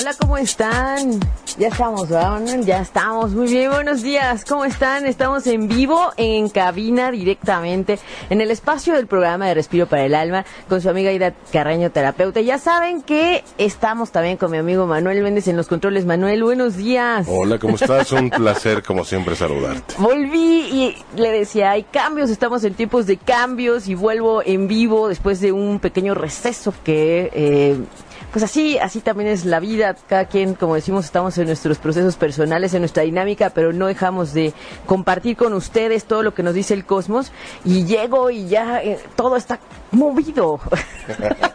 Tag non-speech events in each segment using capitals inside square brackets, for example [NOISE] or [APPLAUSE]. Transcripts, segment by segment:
Hola, ¿cómo están? Ya estamos, ¿verdad? Ya estamos. Muy bien, buenos días. ¿Cómo están? Estamos en vivo, en cabina directamente, en el espacio del programa de Respiro para el Alma, con su amiga Ida Carreño, terapeuta. Ya saben que estamos también con mi amigo Manuel Méndez en los controles. Manuel, buenos días. Hola, ¿cómo estás? Un placer, como siempre, saludarte. Volví y le decía, hay cambios, estamos en tiempos de cambios y vuelvo en vivo después de un pequeño receso que... Eh, pues así, así también es la vida. Cada quien, como decimos, estamos en nuestros procesos personales, en nuestra dinámica, pero no dejamos de compartir con ustedes todo lo que nos dice el cosmos. Y llego y ya eh, todo está movido.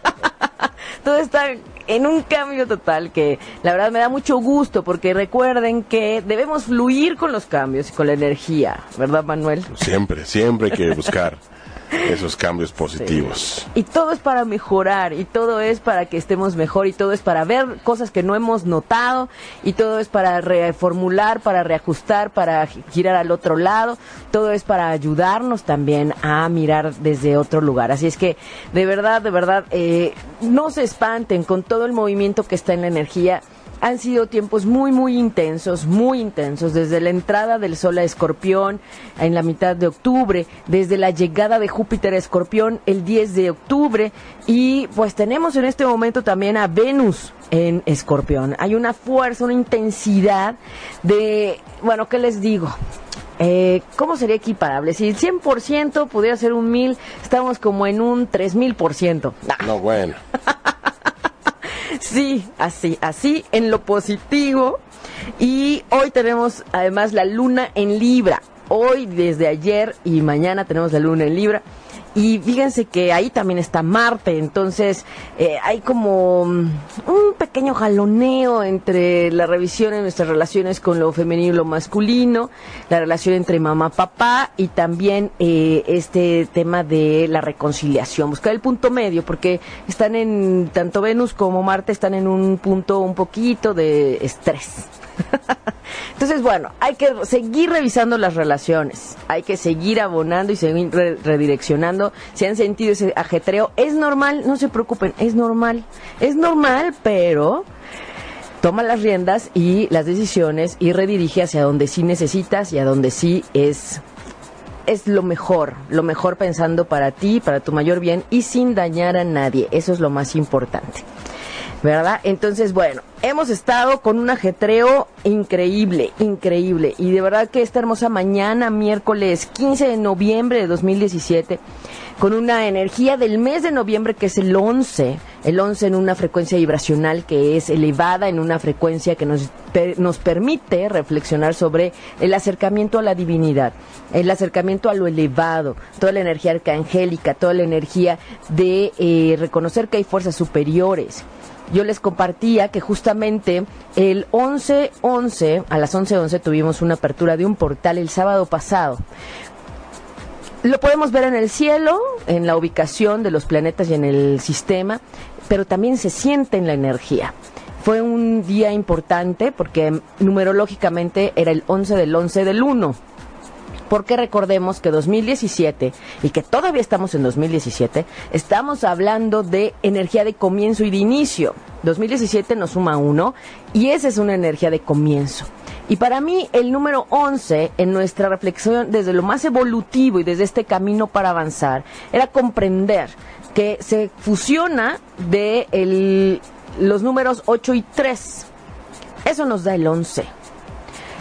[LAUGHS] todo está en un cambio total que la verdad me da mucho gusto porque recuerden que debemos fluir con los cambios y con la energía, ¿verdad Manuel? Siempre, siempre hay que buscar [LAUGHS] esos cambios positivos. Y todo es para mejorar, y todo es para que estemos mejor, y todo es para ver cosas que no hemos notado, y todo es para reformular, para reajustar, para girar al otro lado, todo es para ayudarnos también a mirar desde otro lugar. Así es que, de verdad, de verdad, eh, no se espanten con todo el movimiento que está en la energía han sido tiempos muy, muy intensos, muy intensos, desde la entrada del Sol a Escorpión en la mitad de octubre, desde la llegada de Júpiter a Escorpión el 10 de octubre y pues tenemos en este momento también a Venus en Escorpión. Hay una fuerza, una intensidad de, bueno, ¿qué les digo? Eh, ¿Cómo sería equiparable? Si el 100% pudiera ser un 1000, estamos como en un 3000%. No, bueno. [LAUGHS] Sí, así, así en lo positivo. Y hoy tenemos además la luna en Libra. Hoy, desde ayer y mañana tenemos la luna en Libra. Y fíjense que ahí también está Marte, entonces eh, hay como mm, un pequeño jaloneo entre la revisión de nuestras relaciones con lo femenino y lo masculino, la relación entre mamá papá y también eh, este tema de la reconciliación, buscar el punto medio, porque están en, tanto Venus como Marte están en un punto un poquito de estrés. Entonces, bueno, hay que seguir revisando las relaciones, hay que seguir abonando y seguir redireccionando. Si han sentido ese ajetreo, es normal, no se preocupen, es normal. Es normal, pero toma las riendas y las decisiones y redirige hacia donde sí necesitas y a donde sí es es lo mejor, lo mejor pensando para ti, para tu mayor bien y sin dañar a nadie. Eso es lo más importante. ¿Verdad? Entonces, bueno, hemos estado con un ajetreo increíble, increíble. Y de verdad que esta hermosa mañana, miércoles 15 de noviembre de 2017, con una energía del mes de noviembre que es el 11, el 11 en una frecuencia vibracional que es elevada, en una frecuencia que nos, nos permite reflexionar sobre el acercamiento a la divinidad, el acercamiento a lo elevado, toda la energía arcangélica, toda la energía de eh, reconocer que hay fuerzas superiores yo les compartía que justamente el 11-11, a las 11-11 tuvimos una apertura de un portal el sábado pasado. Lo podemos ver en el cielo, en la ubicación de los planetas y en el sistema, pero también se siente en la energía. Fue un día importante porque numerológicamente era el 11 del 11 del 1 porque recordemos que 2017 y que todavía estamos en 2017, estamos hablando de energía de comienzo y de inicio. 2017 nos suma uno y esa es una energía de comienzo. Y para mí el número 11 en nuestra reflexión desde lo más evolutivo y desde este camino para avanzar era comprender que se fusiona de los números 8 y 3. Eso nos da el 11.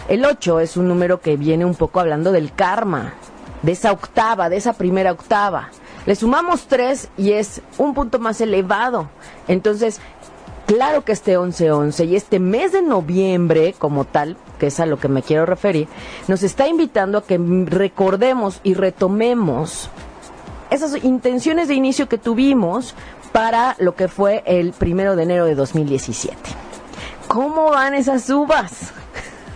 El 8 es un número que viene un poco hablando del karma, de esa octava, de esa primera octava. Le sumamos 3 y es un punto más elevado. Entonces, claro que este 11-11 y este mes de noviembre como tal, que es a lo que me quiero referir, nos está invitando a que recordemos y retomemos esas intenciones de inicio que tuvimos para lo que fue el primero de enero de 2017. ¿Cómo van esas uvas?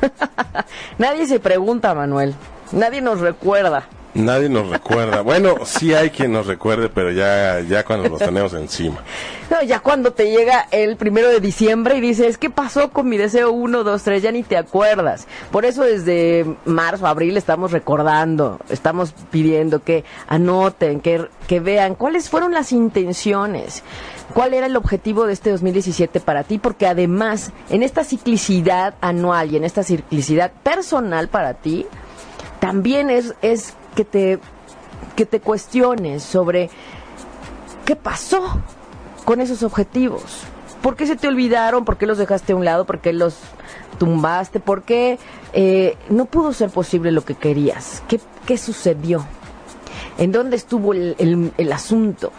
[LAUGHS] Nadie se pregunta, Manuel. Nadie nos recuerda. Nadie nos recuerda. Bueno, sí hay quien nos recuerde, pero ya, ya cuando lo tenemos encima. [LAUGHS] No, ya cuando te llega el primero de diciembre y dices, ¿qué pasó con mi deseo 1, 2, 3? Ya ni te acuerdas. Por eso desde marzo, abril estamos recordando, estamos pidiendo que anoten, que, que vean cuáles fueron las intenciones. ¿Cuál era el objetivo de este 2017 para ti? Porque además, en esta ciclicidad anual y en esta ciclicidad personal para ti, también es, es que, te, que te cuestiones sobre qué pasó con esos objetivos. ¿Por qué se te olvidaron? ¿Por qué los dejaste a un lado? ¿Por qué los tumbaste? ¿Por qué eh, no pudo ser posible lo que querías? ¿Qué, qué sucedió? ¿En dónde estuvo el, el, el asunto?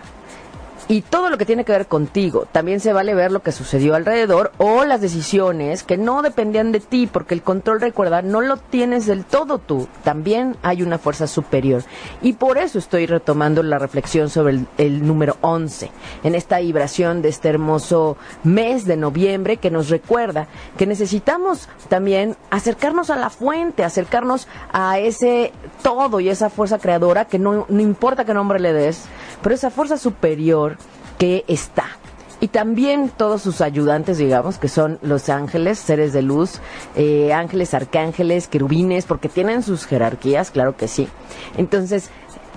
Y todo lo que tiene que ver contigo. También se vale ver lo que sucedió alrededor o las decisiones que no dependían de ti, porque el control, recuerda, no lo tienes del todo tú. También hay una fuerza superior. Y por eso estoy retomando la reflexión sobre el, el número 11, en esta vibración de este hermoso mes de noviembre que nos recuerda que necesitamos también acercarnos a la fuente, acercarnos a ese todo y esa fuerza creadora que no, no importa qué nombre le des, pero esa fuerza superior que está. Y también todos sus ayudantes, digamos, que son los ángeles, seres de luz, eh, ángeles, arcángeles, querubines, porque tienen sus jerarquías, claro que sí. Entonces,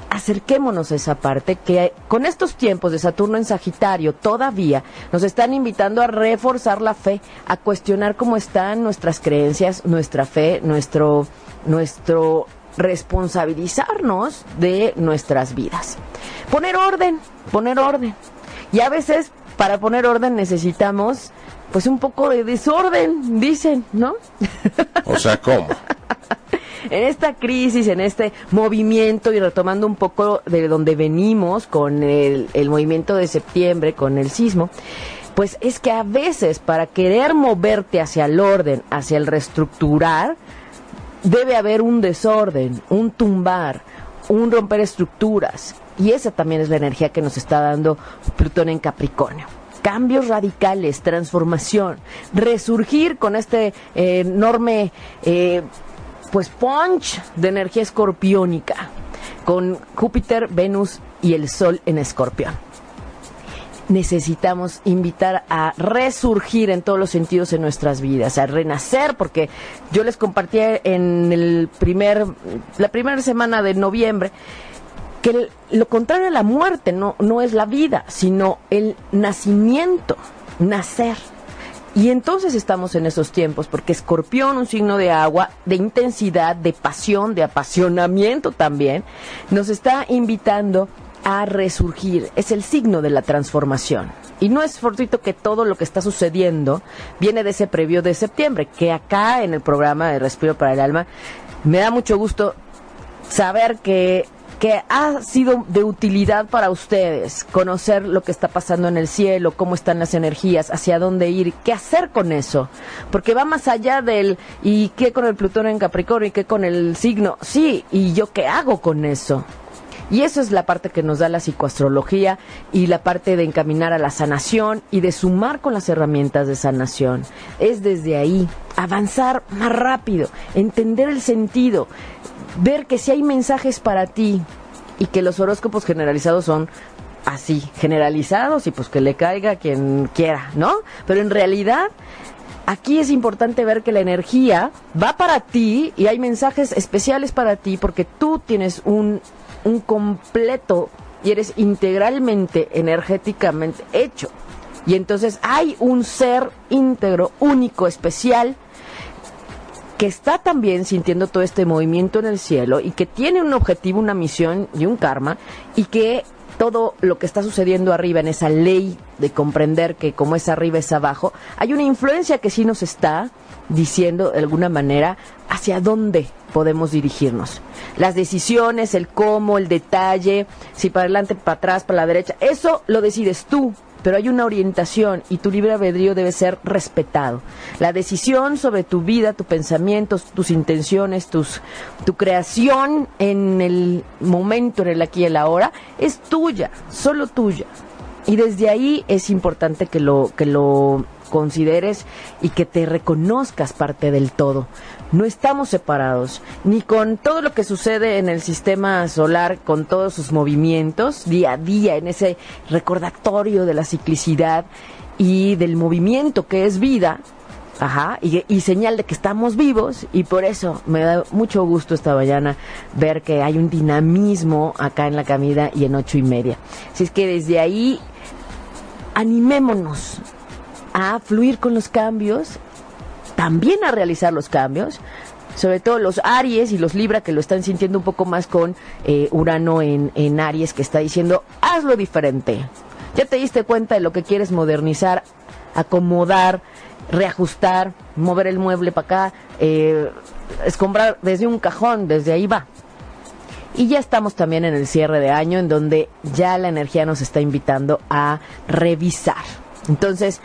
acerquémonos a esa parte que con estos tiempos de Saturno en Sagitario todavía nos están invitando a reforzar la fe, a cuestionar cómo están nuestras creencias, nuestra fe, nuestro, nuestro responsabilizarnos de nuestras vidas. Poner orden, poner orden. Y a veces para poner orden necesitamos pues un poco de desorden, dicen, ¿no? O sea, ¿cómo? [LAUGHS] en esta crisis, en este movimiento y retomando un poco de donde venimos con el, el movimiento de septiembre, con el sismo, pues es que a veces para querer moverte hacia el orden, hacia el reestructurar, debe haber un desorden, un tumbar, un romper estructuras. Y esa también es la energía que nos está dando Plutón en Capricornio. Cambios radicales, transformación, resurgir con este eh, enorme eh, pues punch de energía escorpiónica, con Júpiter, Venus y el Sol en escorpión necesitamos invitar a resurgir en todos los sentidos en nuestras vidas, a renacer, porque yo les compartí en el primer, la primera semana de noviembre que lo contrario a la muerte no, no es la vida, sino el nacimiento, nacer. Y entonces estamos en esos tiempos, porque Escorpión, un signo de agua, de intensidad, de pasión, de apasionamiento también, nos está invitando a resurgir. Es el signo de la transformación. Y no es fortuito que todo lo que está sucediendo viene de ese previo de septiembre, que acá en el programa de Respiro para el Alma me da mucho gusto saber que que ha sido de utilidad para ustedes conocer lo que está pasando en el cielo, cómo están las energías, hacia dónde ir, qué hacer con eso, porque va más allá del y qué con el Plutón en Capricornio y qué con el signo, sí, y yo qué hago con eso. Y eso es la parte que nos da la psicoastrología y la parte de encaminar a la sanación y de sumar con las herramientas de sanación. Es desde ahí avanzar más rápido, entender el sentido, ver que si hay mensajes para ti y que los horóscopos generalizados son así, generalizados y pues que le caiga a quien quiera, ¿no? Pero en realidad aquí es importante ver que la energía va para ti y hay mensajes especiales para ti porque tú tienes un, un completo y eres integralmente energéticamente hecho. Y entonces hay un ser íntegro, único, especial, que está también sintiendo todo este movimiento en el cielo y que tiene un objetivo, una misión y un karma y que todo lo que está sucediendo arriba en esa ley de comprender que como es arriba es abajo, hay una influencia que sí nos está diciendo de alguna manera hacia dónde podemos dirigirnos. Las decisiones, el cómo, el detalle, si para adelante, para atrás, para la derecha, eso lo decides tú, pero hay una orientación y tu libre albedrío debe ser respetado. La decisión sobre tu vida, tus pensamientos, tus intenciones, tus, tu creación en el momento, en el aquí y el ahora, es tuya, solo tuya. Y desde ahí es importante que lo, que lo consideres y que te reconozcas parte del todo. No estamos separados, ni con todo lo que sucede en el sistema solar, con todos sus movimientos, día a día, en ese recordatorio de la ciclicidad y del movimiento que es vida, Ajá, y, señal de que estamos vivos y por eso me da mucho gusto esta mañana ver que hay un dinamismo acá en la camida y en ocho y media. Así es que desde ahí animémonos a fluir con los cambios, también a realizar los cambios, sobre todo los Aries y los Libra que lo están sintiendo un poco más con eh, Urano en, en Aries que está diciendo hazlo diferente. Ya te diste cuenta de lo que quieres modernizar, acomodar, reajustar, mover el mueble para acá, eh, escombrar desde un cajón, desde ahí va. Y ya estamos también en el cierre de año en donde ya la energía nos está invitando a revisar. Entonces,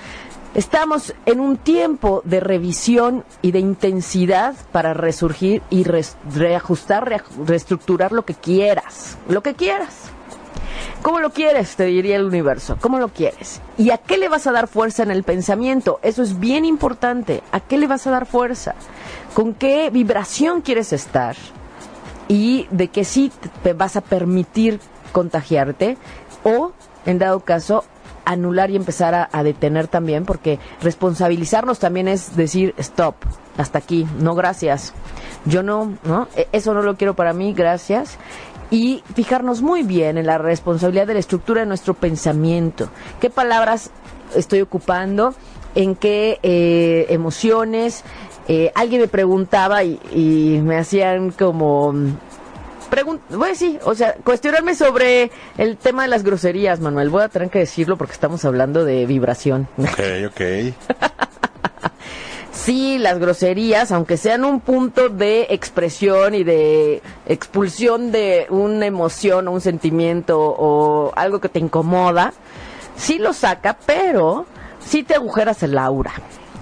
estamos en un tiempo de revisión y de intensidad para resurgir y reajustar, reestructurar lo que quieras, lo que quieras. ¿Cómo lo quieres? Te diría el universo. ¿Cómo lo quieres? ¿Y a qué le vas a dar fuerza en el pensamiento? Eso es bien importante. ¿A qué le vas a dar fuerza? ¿Con qué vibración quieres estar? Y de qué sí te vas a permitir contagiarte o, en dado caso, anular y empezar a, detener también, porque responsabilizarnos también es decir, stop, hasta aquí, no gracias. Yo no, ¿no? E, eso no lo quiero para mí, gracias y fijarnos muy bien en la responsabilidad de la estructura de nuestro pensamiento. ¿Qué palabras estoy ocupando? ¿En qué eh, emociones? Eh, alguien me preguntaba y, me hacían como... Pregun bueno, sí, o sea, cuestionarme sobre el tema de las groserías, Manuel. Voy a tener que decirlo porque estamos hablando de vibración. [LAUGHS] Ok, ok. [LAUGHS] sí, las groserías, aunque sean un punto de expresión y de expulsión de una emoción o un sentimiento o algo que te incomoda, sí lo saca, pero sí te agujeras el aura.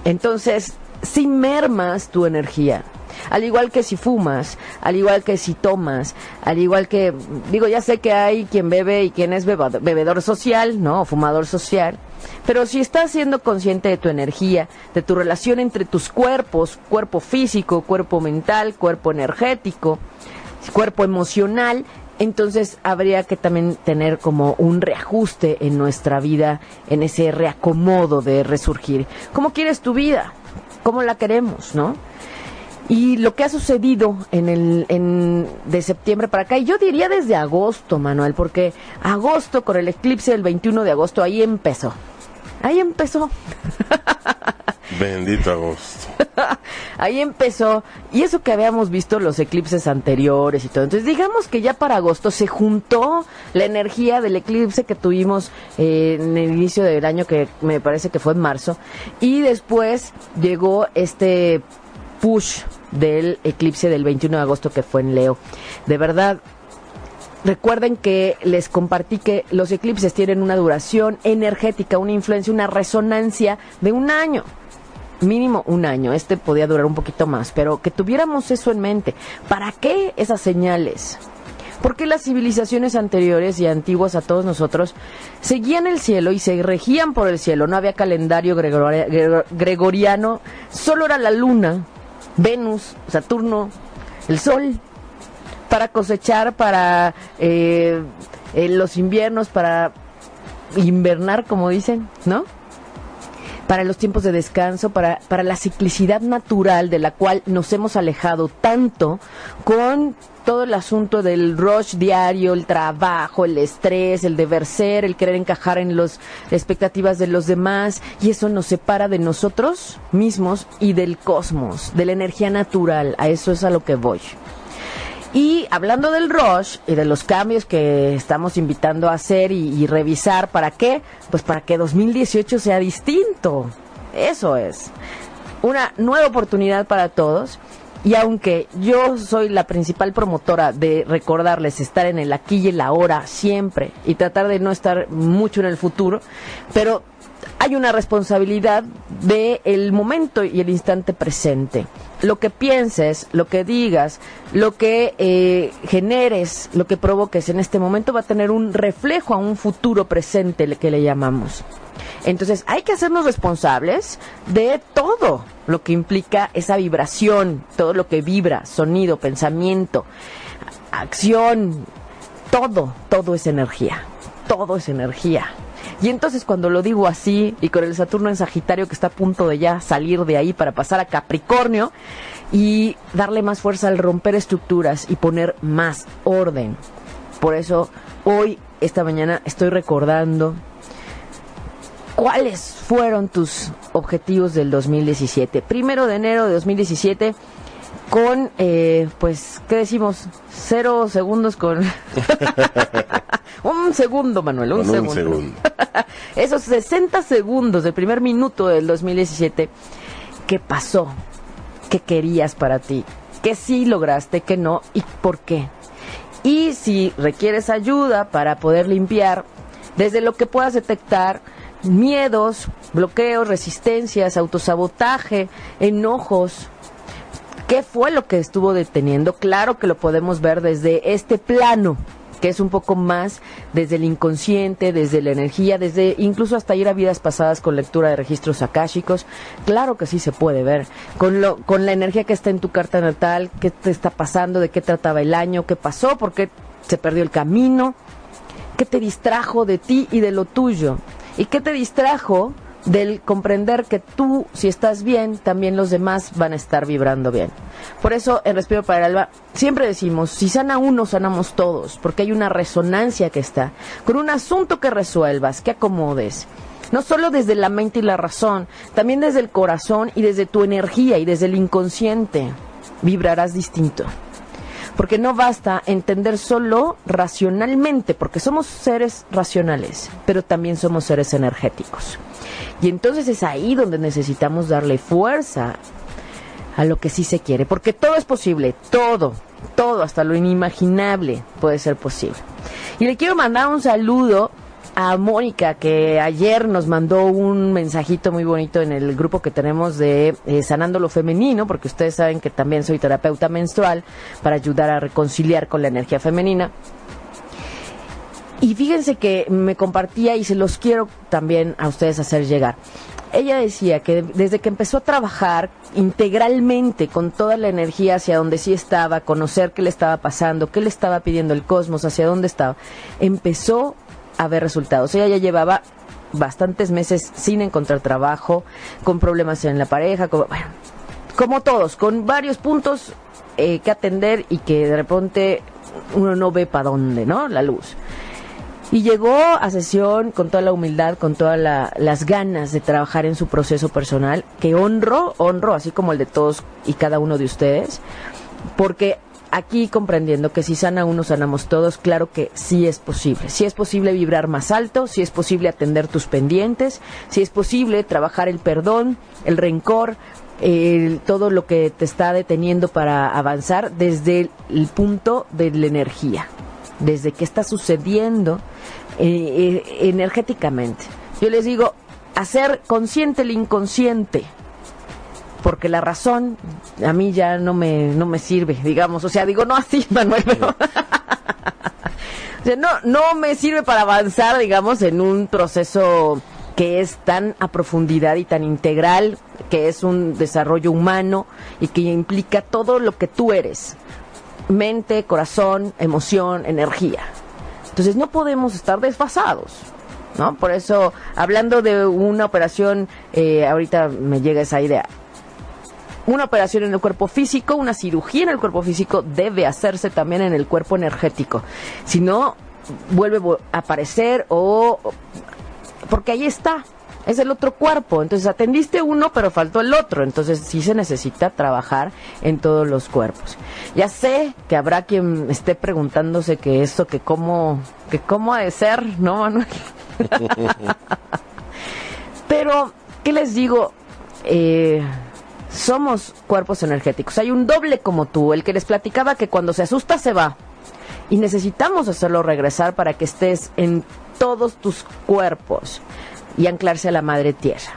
Entonces, sí mermas tu energía. Al igual que si fumas, al igual que si tomas, al igual que, digo, ya sé que hay quien bebe y quien es bebedor social, ¿no? O fumador social. Pero si estás siendo consciente de tu energía, de tu relación entre tus cuerpos, cuerpo físico, cuerpo mental, cuerpo energético, cuerpo emocional, entonces habría que también tener como un reajuste en nuestra vida, en ese reacomodo de resurgir. ¿Cómo quieres tu vida? ¿Cómo la queremos, no? Y lo que ha sucedido en el en, de septiembre para acá, y yo diría desde agosto, Manuel, porque agosto con el eclipse del 21 de agosto ahí empezó. Ahí empezó. [LAUGHS] Bendito agosto. [LAUGHS] Ahí empezó. Y eso que habíamos visto los eclipses anteriores y todo. Entonces, digamos que ya para agosto se juntó la energía del eclipse que tuvimos eh, en el inicio del año, que me parece que fue en marzo. Y después llegó este push del eclipse del 21 de agosto que fue en Leo. De verdad, Recuerden que les compartí que los eclipses tienen una duración energética, una influencia, una resonancia de un año. Mínimo un año. Este podía durar un poquito más, pero que tuviéramos eso en mente. ¿Para qué esas señales? Porque las civilizaciones anteriores y antiguas a todos nosotros seguían el cielo y se regían por el cielo. No había calendario gregoriano, solo era la luna, Venus, Saturno, el Sol para cosechar, para eh, los inviernos, para invernar, como dicen, ¿no? Para los tiempos de descanso, para, para la ciclicidad natural de la cual nos hemos alejado tanto con todo el asunto del rush diario, el trabajo, el estrés, el deber ser, el querer encajar en las expectativas de los demás, y eso nos separa de nosotros mismos y del cosmos, de la energía natural. A eso es a lo que voy. Y hablando del rush y de los cambios que estamos invitando a hacer y, revisar, ¿para qué? Pues para que 2018 sea distinto. Eso es. Una nueva oportunidad para todos. Y aunque yo soy la principal promotora de recordarles estar en el aquí y el ahora siempre y tratar de no estar mucho en el futuro, pero hay una responsabilidad de el momento y el instante presente. Lo que pienses, lo que digas, lo que eh, generes, lo que provoques en este momento va a tener un reflejo a un futuro presente que le llamamos. Entonces hay que hacernos responsables de todo lo que implica esa vibración, todo lo que vibra, sonido, pensamiento, acción, todo, todo es energía, todo es energía. Y entonces cuando lo digo así y con el Saturno en Sagitario que está a punto de ya salir de ahí para pasar a Capricornio y darle más fuerza al romper estructuras y poner más orden. Por eso hoy, esta mañana, estoy recordando cuáles fueron tus objetivos del 2017. Primero de enero de 2017 con, eh, pues, ¿qué decimos? Cero segundos con... [LAUGHS] un segundo, Manuel, un segundo. Un segundo. [LAUGHS] Esos 60 segundos del primer minuto del 2017, ¿qué pasó? ¿Qué querías para ti? ¿Qué sí lograste? ¿Qué no? ¿Y por qué? Y si requieres ayuda para poder limpiar, desde lo que puedas detectar, miedos, bloqueos, resistencias, autosabotaje, enojos, ¿Qué fue lo que estuvo deteniendo? Claro que lo podemos ver desde este plano que es un poco más desde el inconsciente, desde la energía, desde incluso hasta ir a vidas pasadas con lectura de registros akáshicos. Claro que sí se puede ver. Con, lo, con la energía que está en tu carta natal, qué te está pasando, de qué trataba el año, qué pasó, por qué se perdió el camino, qué te distrajo de ti y de lo tuyo. ¿Y qué te distrajo del comprender que tú, si estás bien, también los demás van a estar vibrando bien. Por eso, en Respiro para el Alba, siempre decimos, si sana uno, sanamos todos, porque hay una resonancia que está, con un asunto que resuelvas, que acomodes. No solo desde la mente y la razón, también desde el corazón y desde tu energía y desde el inconsciente. Vibrarás distinto porque no basta entender solo racionalmente, porque somos seres racionales, pero también somos seres energéticos. Y entonces es ahí donde necesitamos darle fuerza a lo que sí se quiere, porque todo es posible, todo, todo, hasta lo inimaginable puede ser posible. Y le quiero mandar un saludo a Mónica, que ayer nos mandó un mensajito muy bonito en el grupo que tenemos de eh, Sanando lo Femenino, porque ustedes saben que también soy terapeuta menstrual para ayudar a reconciliar con la energía femenina. Y fíjense que me compartía y se los quiero también a ustedes hacer llegar. Ella decía que desde que empezó a trabajar integralmente con toda la energía hacia donde sí estaba, conocer qué le estaba pasando, qué le estaba pidiendo el cosmos, hacia dónde estaba, empezó a ver resultados. Ella ya llevaba bastantes meses sin encontrar trabajo, con problemas en la pareja, como, bueno, como todos, con varios puntos eh, que atender y que de repente uno no ve para dónde, ¿no? La luz. Y llegó a sesión con toda la humildad, con todas las ganas de trabajar en su proceso personal, que honro, honro, así como el de todos y cada uno de ustedes, porque aquí comprendiendo que si sana uno, sanamos todos, claro que sí es posible. Sí es posible vibrar más alto, sí es posible atender tus pendientes, sí es posible trabajar el perdón, el rencor, todo lo que te está deteniendo para avanzar desde el, punto de la energía, desde qué está sucediendo eh, eh, energéticamente. Yo les digo, hacer consciente el inconsciente porque la razón a mí ya no me, no me sirve, digamos. O sea, digo, no así, [LAUGHS] Manuel, pero... [LAUGHS] o sea, no, no me sirve para avanzar, digamos, en un proceso que es tan a profundidad y tan integral, que es un desarrollo humano y que implica todo lo que tú eres. Mente, corazón, emoción, energía. Entonces no podemos estar desfasados. ¿No? Por eso, hablando de una operación, eh, ahorita me llega esa idea una operación en el cuerpo físico, una cirugía en el cuerpo físico debe hacerse también en el cuerpo energético. Si no, vuelve a aparecer o... porque ahí está, es el otro cuerpo. Entonces atendiste uno, pero faltó el otro. Entonces sí se necesita trabajar en todos los cuerpos. Ya sé que habrá quien esté preguntándose que esto, que cómo, que cómo ha de ser, ¿no, Manuel? [LAUGHS] pero, ¿qué les digo? Eh, somos cuerpos energéticos. Hay un doble como tú, el que les platicaba que cuando se asusta se va. Y necesitamos hacerlo regresar para que estés en todos tus cuerpos. Y anclarse a la madre tierra.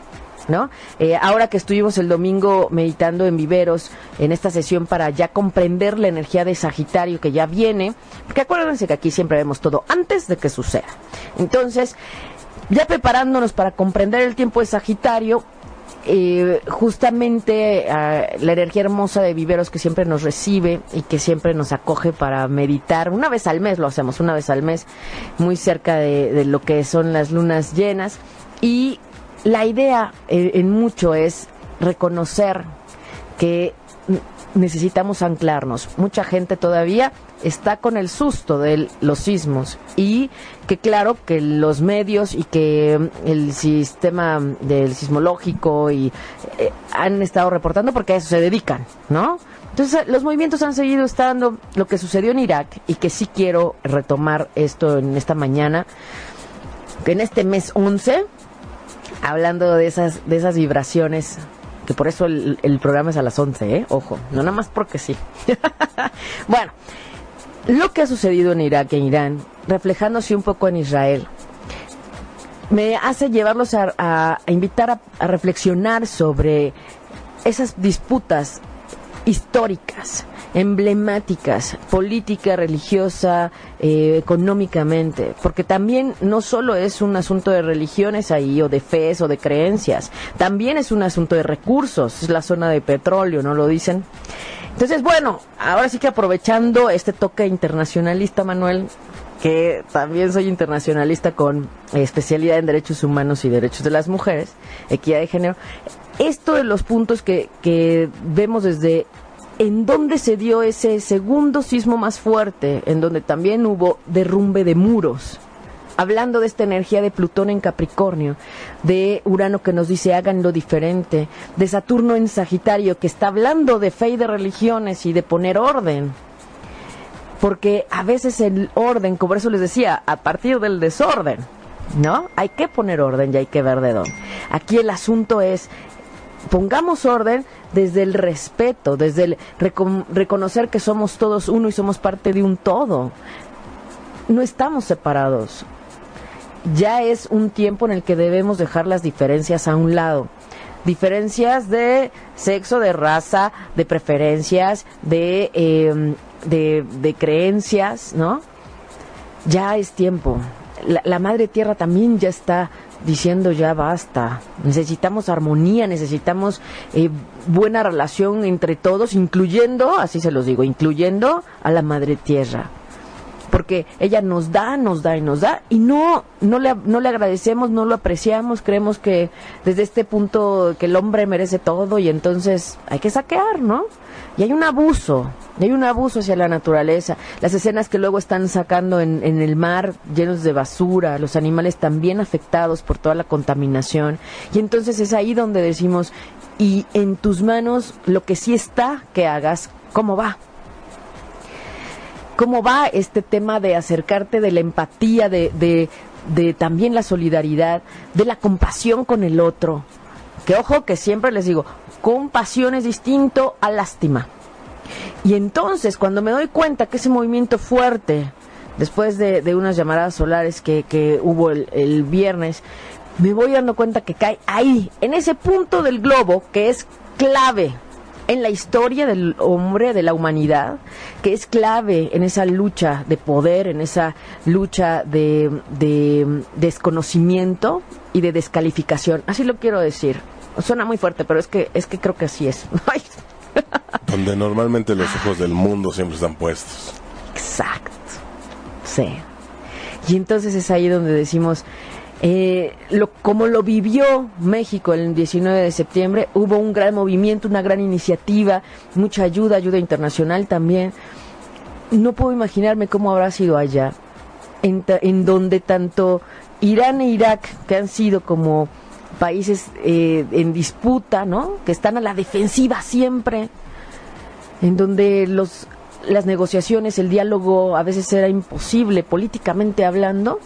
¿No? Eh, ahora que estuvimos el domingo meditando en viveros en esta sesión para ya comprender la energía de Sagitario que ya viene, porque acuérdense que aquí siempre vemos todo antes de que suceda. Entonces, ya preparándonos para comprender el tiempo de Sagitario, eh, justamente ah, la energía hermosa de viveros que siempre nos recibe y que siempre nos acoge para meditar. Una vez al mes lo hacemos, una vez al mes, muy cerca de, lo que son las lunas llenas. Y la idea eh, en mucho es reconocer que necesitamos anclarnos. Mucha gente todavía está con el susto de los sismos y que claro que los medios y que el sistema del sismológico y eh, han estado reportando porque a eso se dedican, ¿no? Entonces los movimientos han seguido estando lo que sucedió en Irak y que sí quiero retomar esto en esta mañana, en este mes 11 hablando de esas de esas vibraciones que por eso el, programa es a las 11, ¿eh? Ojo, no nada más porque sí. [LAUGHS] bueno, lo que ha sucedido en Irak en Irán, reflejándose un poco en Israel, me hace llevarlos a, invitar a, reflexionar sobre esas disputas históricas, emblemáticas, política, religiosa, eh, económicamente, porque también no solo es un asunto de religiones ahí, o de fe o de creencias, también es un asunto de recursos, es la zona de petróleo, ¿no lo dicen? Entonces, bueno, ahora sí que aprovechando este toque internacionalista, Manuel, que también soy internacionalista con especialidad en derechos humanos y derechos de las mujeres, equidad de género, esto de los puntos que, que vemos desde en dónde se dio ese segundo sismo más fuerte, en donde también hubo derrumbe de muros hablando de esta energía de Plutón en Capricornio, de Urano que nos dice háganlo diferente, de Saturno en Sagitario que está hablando de fe y de religiones y de poner orden. Porque a veces el orden, como eso les decía, a partir del desorden, ¿no? Hay que poner orden y hay que ver de dónde. Aquí el asunto es pongamos orden desde el respeto, desde el reconocer que somos todos uno y somos parte de un todo. No estamos separados ya es un tiempo en el que debemos dejar las diferencias a un lado. Diferencias de sexo, de raza, de preferencias, de, em, de, creencias, ¿no? Ya es tiempo. La, Madre Tierra también ya está diciendo ya basta. Necesitamos armonía, necesitamos eh, buena relación entre todos, incluyendo, así se los digo, incluyendo a la Madre Tierra porque ella nos da, nos da y nos da y no no le no le agradecemos, no lo apreciamos, creemos que desde este punto que el hombre merece todo y entonces hay que saquear, ¿no? Y hay un abuso, hay un abuso hacia la naturaleza. Las escenas que luego están sacando en, en el mar llenos de basura, los animales también afectados por toda la contaminación. Y entonces es ahí donde decimos, y en tus manos lo que sí está que hagas, ¿cómo va? ¿Cómo va este tema de acercarte de la empatía, de, de, también la solidaridad, de la compasión con el otro? Que ojo, que siempre les digo, compasión es distinto a lástima. Y entonces, cuando me doy cuenta que ese movimiento fuerte, después de, unas llamadas solares que, que hubo el, viernes, me voy dando cuenta que cae ahí, en ese punto del globo que es clave en la historia del hombre, de la humanidad, que es clave en esa lucha de poder, en esa lucha de, desconocimiento y de descalificación. Así lo quiero decir. Suena muy fuerte, pero es que, es que creo que así es. [LAUGHS] Donde normalmente los ojos del mundo siempre están puestos. Exacto. Sí. Y entonces es ahí donde decimos, eh, lo, como lo vivió México el 19 de septiembre, hubo un gran movimiento, una gran iniciativa, mucha ayuda, ayuda internacional también. No puedo imaginarme cómo habrá sido allá, en, en donde tanto Irán e Irak, que han sido como países eh, en disputa, ¿no? Que están a la defensiva siempre, en donde los las negociaciones, el diálogo a veces era imposible políticamente hablando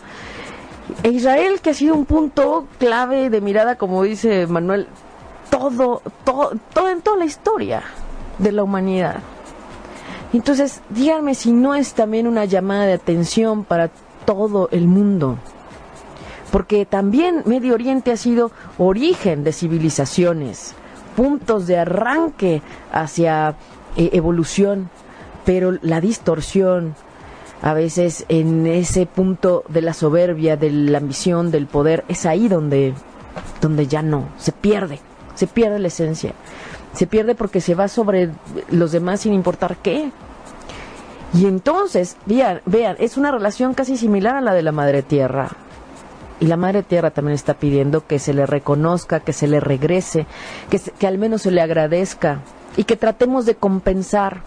Israel, que ha sido un punto clave de mirada, como dice Manuel, todo, todo, todo en toda la historia de la humanidad. Entonces, díganme si no es también una llamada de atención para todo el mundo. porque también Medio Oriente ha sido origen de civilizaciones, puntos de arranque hacia eh, evolución, pero la distorsión, a veces en ese punto de la soberbia, de la ambición, del poder, es ahí donde, donde ya no, se pierde, se pierde la esencia. Se pierde porque se va sobre los demás sin importar qué. Y entonces, vean, vean, es una relación casi similar a la de la Madre Tierra. Y la Madre Tierra también está pidiendo que se le reconozca, que se le regrese, que, que al menos se le agradezca y que tratemos de compensar.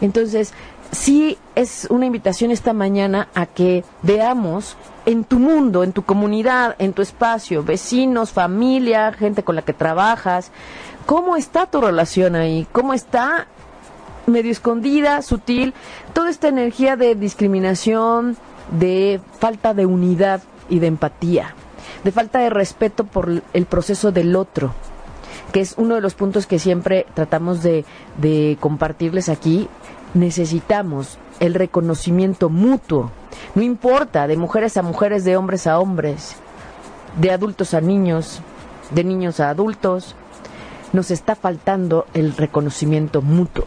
Entonces, sí es una invitación esta mañana a que veamos en tu mundo, en tu comunidad, en tu espacio, vecinos, familia, gente con la que trabajas, cómo está tu relación ahí, cómo está medio escondida, sutil, toda esta energía de discriminación, de falta de unidad y de empatía, de falta de respeto por el proceso del otro, que es uno de los puntos que siempre tratamos de, de compartirles aquí. Necesitamos el reconocimiento mutuo, no importa, de mujeres a mujeres, de hombres a hombres, de adultos a niños, de niños a adultos, nos está faltando el reconocimiento mutuo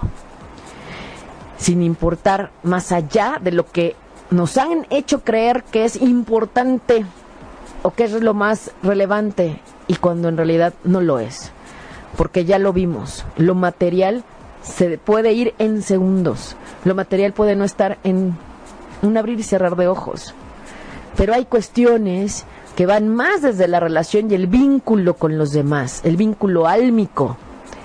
sin importar más allá de lo que nos han hecho creer que es importante o que es lo más relevante y cuando en realidad no lo es. Porque ya lo vimos, lo material se puede ir en segundos, lo material puede no estar en un abrir y cerrar de ojos. Pero hay cuestiones que van más desde la relación y el vínculo con los demás, el vínculo álmico,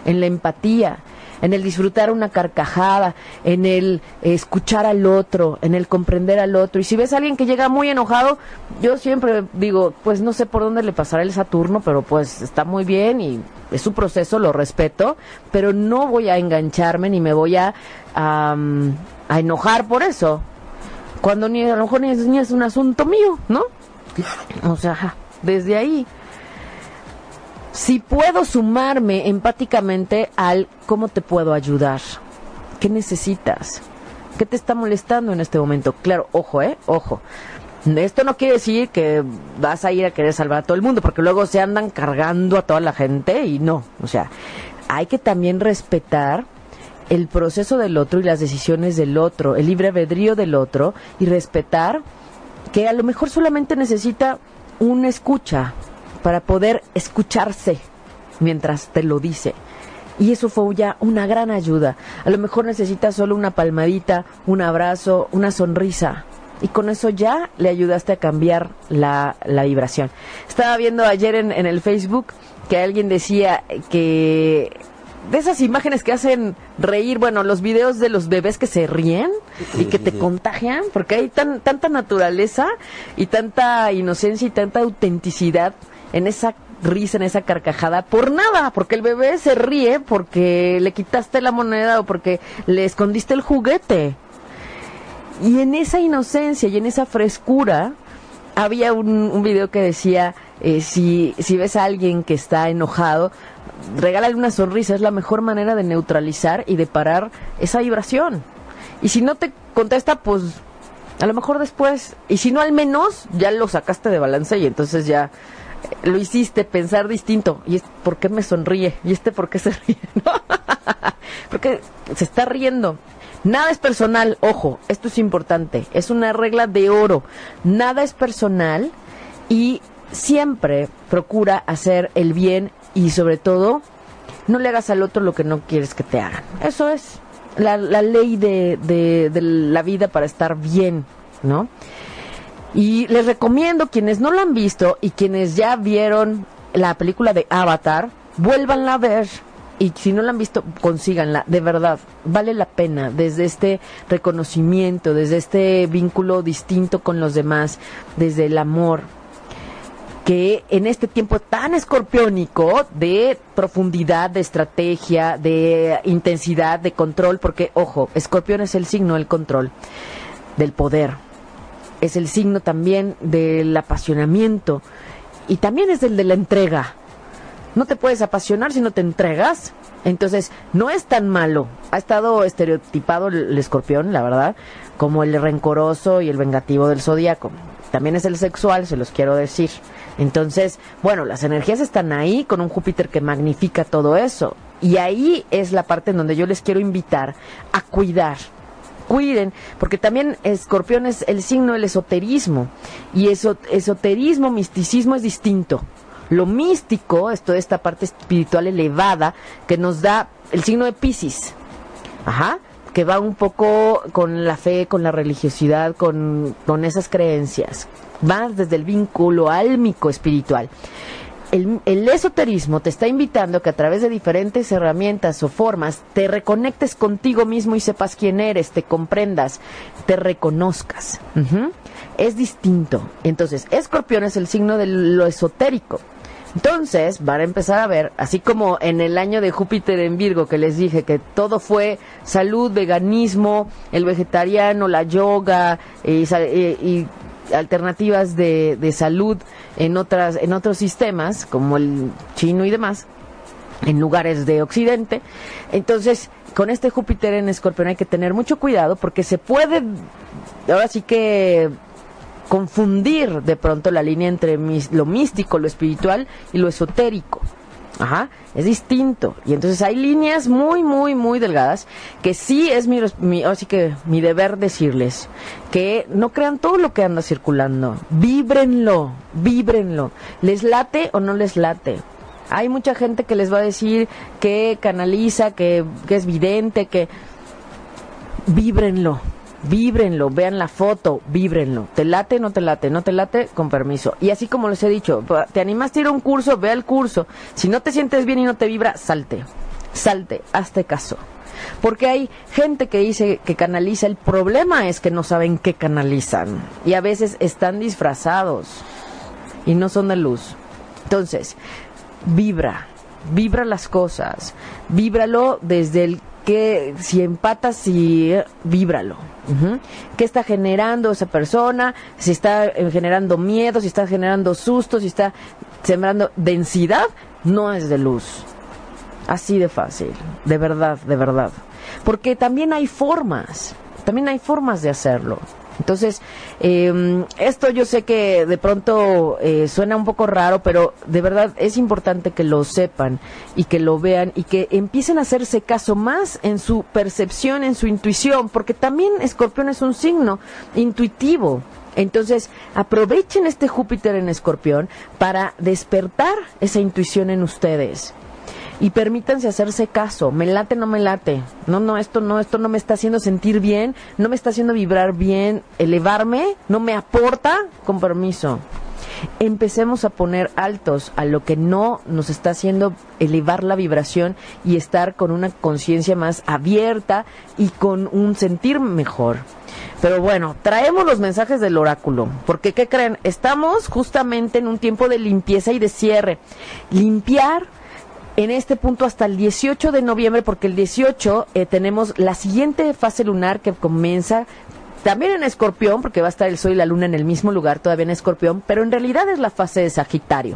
en la empatía, en el disfrutar una carcajada, en el escuchar al otro, en el comprender al otro. Y si ves a alguien que llega muy enojado, yo siempre digo, pues no sé por dónde le pasará el Saturno, pero pues está muy bien y es su proceso, lo respeto, pero no voy a engancharme ni me voy a, a, enojar por eso. Cuando ni a lo mejor ni es un asunto mío, ¿no? O sea, desde ahí si puedo sumarme empáticamente al cómo te puedo ayudar, qué necesitas, qué te está molestando en este momento. Claro, ojo, eh, ojo. Esto no quiere decir que vas a ir a querer salvar a todo el mundo, porque luego se andan cargando a toda la gente y no. O sea, hay que también respetar el proceso del otro y las decisiones del otro, el libre albedrío del otro y respetar que a lo mejor solamente necesita una escucha, para poder escucharse mientras te lo dice. Y eso fue ya una gran ayuda. A lo mejor necesitas solo una palmadita, un abrazo, una sonrisa. Y con eso ya le ayudaste a cambiar la, la vibración. Estaba viendo ayer en, en el Facebook que alguien decía que de esas imágenes que hacen reír, bueno, los videos de los bebés que se ríen y que te contagian, porque hay tan, tanta naturaleza y tanta inocencia y tanta autenticidad en esa risa, en esa carcajada, por nada, porque el bebé se ríe porque le quitaste la moneda o porque le escondiste el juguete. Y en esa inocencia y en esa frescura, había un, video que decía, eh, si, si ves a alguien que está enojado, regálale una sonrisa, es la mejor manera de neutralizar y de parar esa vibración. Y si no te contesta, pues a lo mejor después, y si no al menos, ya lo sacaste de balance y entonces ya lo hiciste pensar distinto. ¿Y este por qué me sonríe? ¿Y este por qué se ríe? [LAUGHS] Porque se está riendo. Nada es personal, ojo, esto es importante, es una regla de oro. Nada es personal y siempre procura hacer el bien y sobre todo no le hagas al otro lo que no quieres que te hagan. Eso es la, ley de, de la vida para estar bien, ¿no? Y les recomiendo, quienes no la han visto y quienes ya vieron la película de Avatar, vuélvanla a ver. Y si no la han visto, consíganla. De verdad, vale la pena desde este reconocimiento, desde este vínculo distinto con los demás, desde el amor, que en este tiempo tan escorpiónico de profundidad, de estrategia, de intensidad, de control, porque ojo, escorpión es el signo del control, del poder, es el signo también del apasionamiento y también es el de la entrega. No te puedes apasionar si no te entregas. Entonces, no es tan malo. Ha estado estereotipado el, escorpión, la verdad, como el rencoroso y el vengativo del zodiaco. también es el sexual, se los quiero decir. Entonces, bueno, las energías están ahí con un Júpiter que magnifica todo eso. Y ahí es la parte en donde yo les quiero invitar a cuidar. Cuiden, porque también escorpión es el signo del esoterismo. Y eso, esoterismo, misticismo es distinto. Lo místico es toda esta parte espiritual elevada que nos da el signo de Pisces. Ajá que va un poco con la fe, con la religiosidad, con, con esas creencias. Va desde el vínculo álmico espiritual. El, el, esoterismo te está invitando a que a través de diferentes herramientas o formas te reconectes contigo mismo y sepas quién eres, te comprendas, te reconozcas. Es distinto. Entonces, escorpión es el signo de lo esotérico. Entonces van a empezar a ver, así como en el año de Júpiter en Virgo, que les dije que todo fue salud, veganismo, el vegetariano, la yoga y, alternativas de, de, salud en, otras, en otros sistemas, como el chino y demás, en lugares de Occidente. Entonces, con este Júpiter en Escorpión hay que tener mucho cuidado porque se puede, ahora sí que confundir de pronto la línea entre lo místico, lo espiritual y lo esotérico. Ajá, es distinto. Y entonces hay líneas muy, muy, muy delgadas que sí es mi, mi así que mi deber decirles que no crean todo lo que anda circulando. Víbrenlo, víbrenlo. ¿Les late o no les late? Hay mucha gente que les va a decir que canaliza, que, que es vidente, que víbrenlo víbrenlo, vean la foto, víbrenlo. ¿Te late, no te late? ¿No te late? Con permiso. Y así como les he dicho, te animaste a ir a un curso, ve al curso. Si no te sientes bien y no te vibra, salte. Salte, hazte caso. Porque hay gente que dice que canaliza, el problema es que no saben qué canalizan. Y a veces están disfrazados y no son de luz. Entonces, vibra, vibra las cosas, víbralo desde el que si empatas, y víbralo. ¿Qué está generando esa persona? Si está eh, generando miedo, si está generando sustos, si está sembrando densidad, no es de luz. Así de fácil, de verdad, de verdad. Porque también hay formas, también hay formas de hacerlo. Entonces, eh, esto yo sé que de pronto eh, suena un poco raro, pero de verdad es importante que lo sepan y que lo vean y que empiecen a hacerse caso más en su percepción, en su intuición, porque también Escorpión es un signo intuitivo. Entonces, aprovechen este Júpiter en Escorpión para despertar esa intuición en ustedes y permítanse hacerse caso. Me late, no me late. No, no, esto no, esto no me está haciendo sentir bien, no me está haciendo vibrar bien, elevarme, no me aporta, con permiso. Empecemos a poner altos a lo que no nos está haciendo elevar la vibración y estar con una conciencia más abierta y con un sentir mejor. Pero bueno, traemos los mensajes del oráculo, porque ¿qué creen? Estamos justamente en un tiempo de limpieza y de cierre. Limpiar en este punto hasta el 18 de noviembre, porque el 18 eh, tenemos la siguiente fase lunar que comienza también en Escorpión, porque va a estar el Sol y la Luna en el mismo lugar, todavía en Escorpión, pero en realidad es la fase de Sagitario.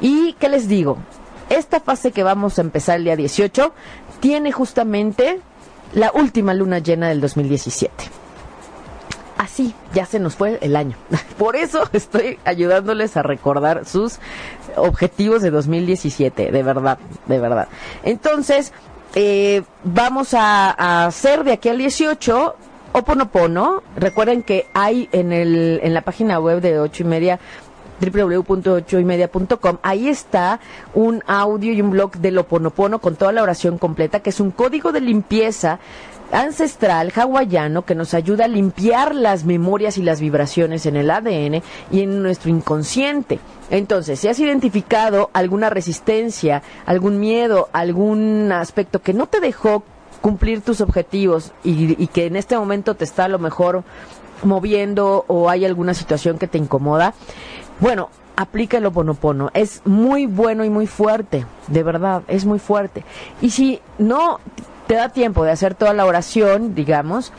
¿Y qué les digo? Esta fase que vamos a empezar el día 18 tiene justamente la última luna llena del 2017 así ya se nos fue el año. [LAUGHS] Por eso estoy ayudándoles a recordar sus objetivos de 2017, de verdad, de verdad. Entonces, eh, vamos a, hacer de aquí al 18 Oponopono. Recuerden que hay en, el, en la página web de 8 y media www.ochoymedia.com. Ahí está un audio y un blog del Oponopono con toda la oración completa, que es un código de limpieza ancestral hawaiano que nos ayuda a limpiar las memorias y las vibraciones en el ADN y en nuestro inconsciente. Entonces, si has identificado alguna resistencia, algún miedo, algún aspecto que no te dejó cumplir tus objetivos y, que en este momento te está a lo mejor moviendo o hay alguna situación que te incomoda, bueno, aplica el oponopono. Es muy bueno y muy fuerte, de verdad, es muy fuerte. Y si no te da tiempo de hacer toda la oración, digamos,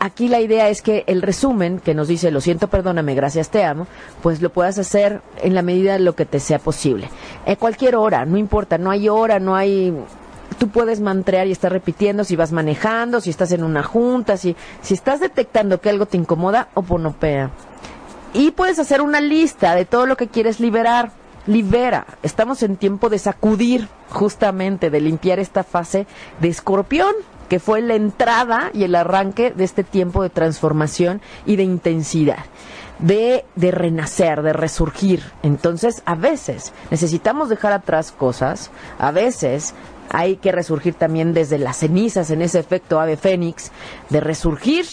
aquí la idea es que el resumen que nos dice lo siento, perdóname, gracias, te amo, pues lo puedas hacer en la medida de lo que te sea posible. En cualquier hora, no importa, no hay hora, no hay tú puedes mantrear y estar repitiendo si vas manejando, si estás en una junta, si, si estás detectando que algo te incomoda, oponopea. Y puedes hacer una lista de todo lo que quieres liberar. Libera. Estamos en tiempo de sacudir, justamente, de limpiar esta fase de escorpión que fue la entrada y el arranque de este tiempo de transformación y de intensidad de, de renacer, de resurgir. Entonces, a veces necesitamos dejar atrás cosas, a veces hay que resurgir también desde las cenizas en ese efecto ave fénix, de resurgir.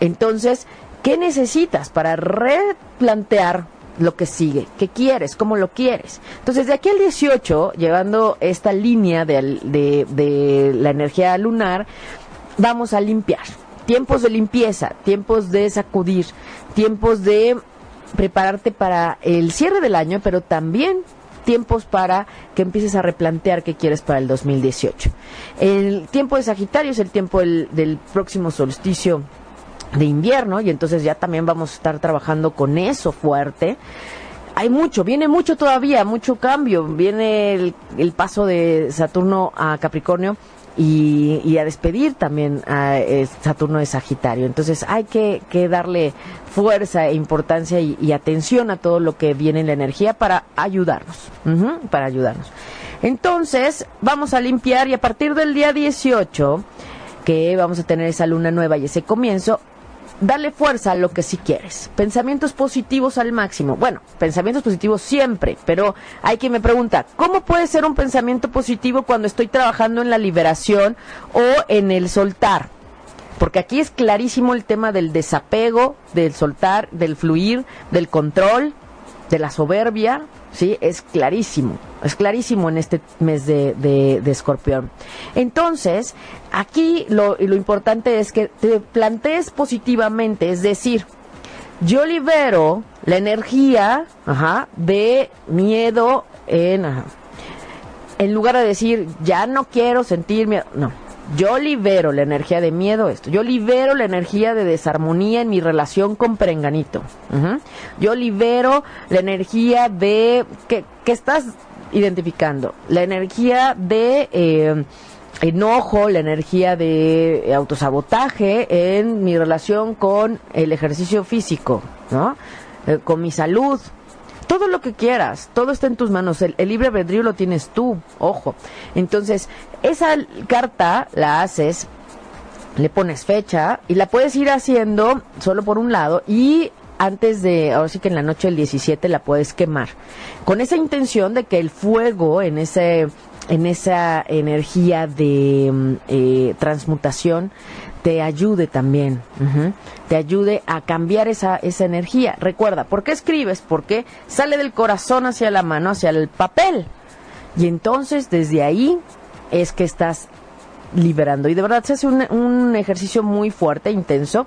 Entonces, ¿qué necesitas para replantear lo que sigue, qué quieres, cómo lo quieres. Entonces, de aquí al 18, llevando esta línea de, de, de, la energía lunar, vamos a limpiar. Tiempos de limpieza, tiempos de sacudir, tiempos de prepararte para el cierre del año, pero también tiempos para que empieces a replantear qué quieres para el 2018. El tiempo de Sagitario es el tiempo del, del próximo solsticio de invierno y entonces ya también vamos a estar trabajando con eso fuerte. Hay mucho, viene mucho todavía, mucho cambio. Viene el, paso de Saturno a Capricornio y, a despedir también a eh, Saturno de Sagitario. Entonces hay que, darle fuerza e importancia y, atención a todo lo que viene en la energía para ayudarnos, para ayudarnos. Entonces vamos a limpiar y a partir del día 18 que vamos a tener esa luna nueva y ese comienzo, Dale fuerza a lo que sí quieres. Pensamientos positivos al máximo. Bueno, pensamientos positivos siempre, pero hay quien me pregunta, ¿cómo puede ser un pensamiento positivo cuando estoy trabajando en la liberación o en el soltar? Porque aquí es clarísimo el tema del desapego, del soltar, del fluir, del control, de la soberbia, ¿sí? Es clarísimo, es clarísimo en este mes de, de, escorpión. Entonces, aquí lo, lo importante es que te plantees positivamente, es decir, yo libero la energía de miedo en, ajá, en lugar de decir, ya no quiero sentir miedo, no. Yo libero la energía de miedo, esto. Yo libero la energía de desarmonía en mi relación con Perenganito. Yo libero la energía de. que, que estás identificando? La energía de. Eh, enojo, la energía de autosabotaje en mi relación con el ejercicio físico, ¿no? Eh, con mi salud, todo lo que quieras, todo está en tus manos, el, el, libre albedrío lo tienes tú, ojo. Entonces, esa carta la haces, le pones fecha y la puedes ir haciendo solo por un lado y antes de, ahora sí que en la noche del 17 la puedes quemar, con esa intención de que el fuego en ese en esa energía de eh, transmutación te ayude también, te ayude a cambiar esa, esa energía. Recuerda, ¿por qué escribes? Porque sale del corazón hacia la mano, hacia el papel. Y entonces desde ahí es que estás liberando. Y de verdad se hace un, ejercicio muy fuerte, intenso.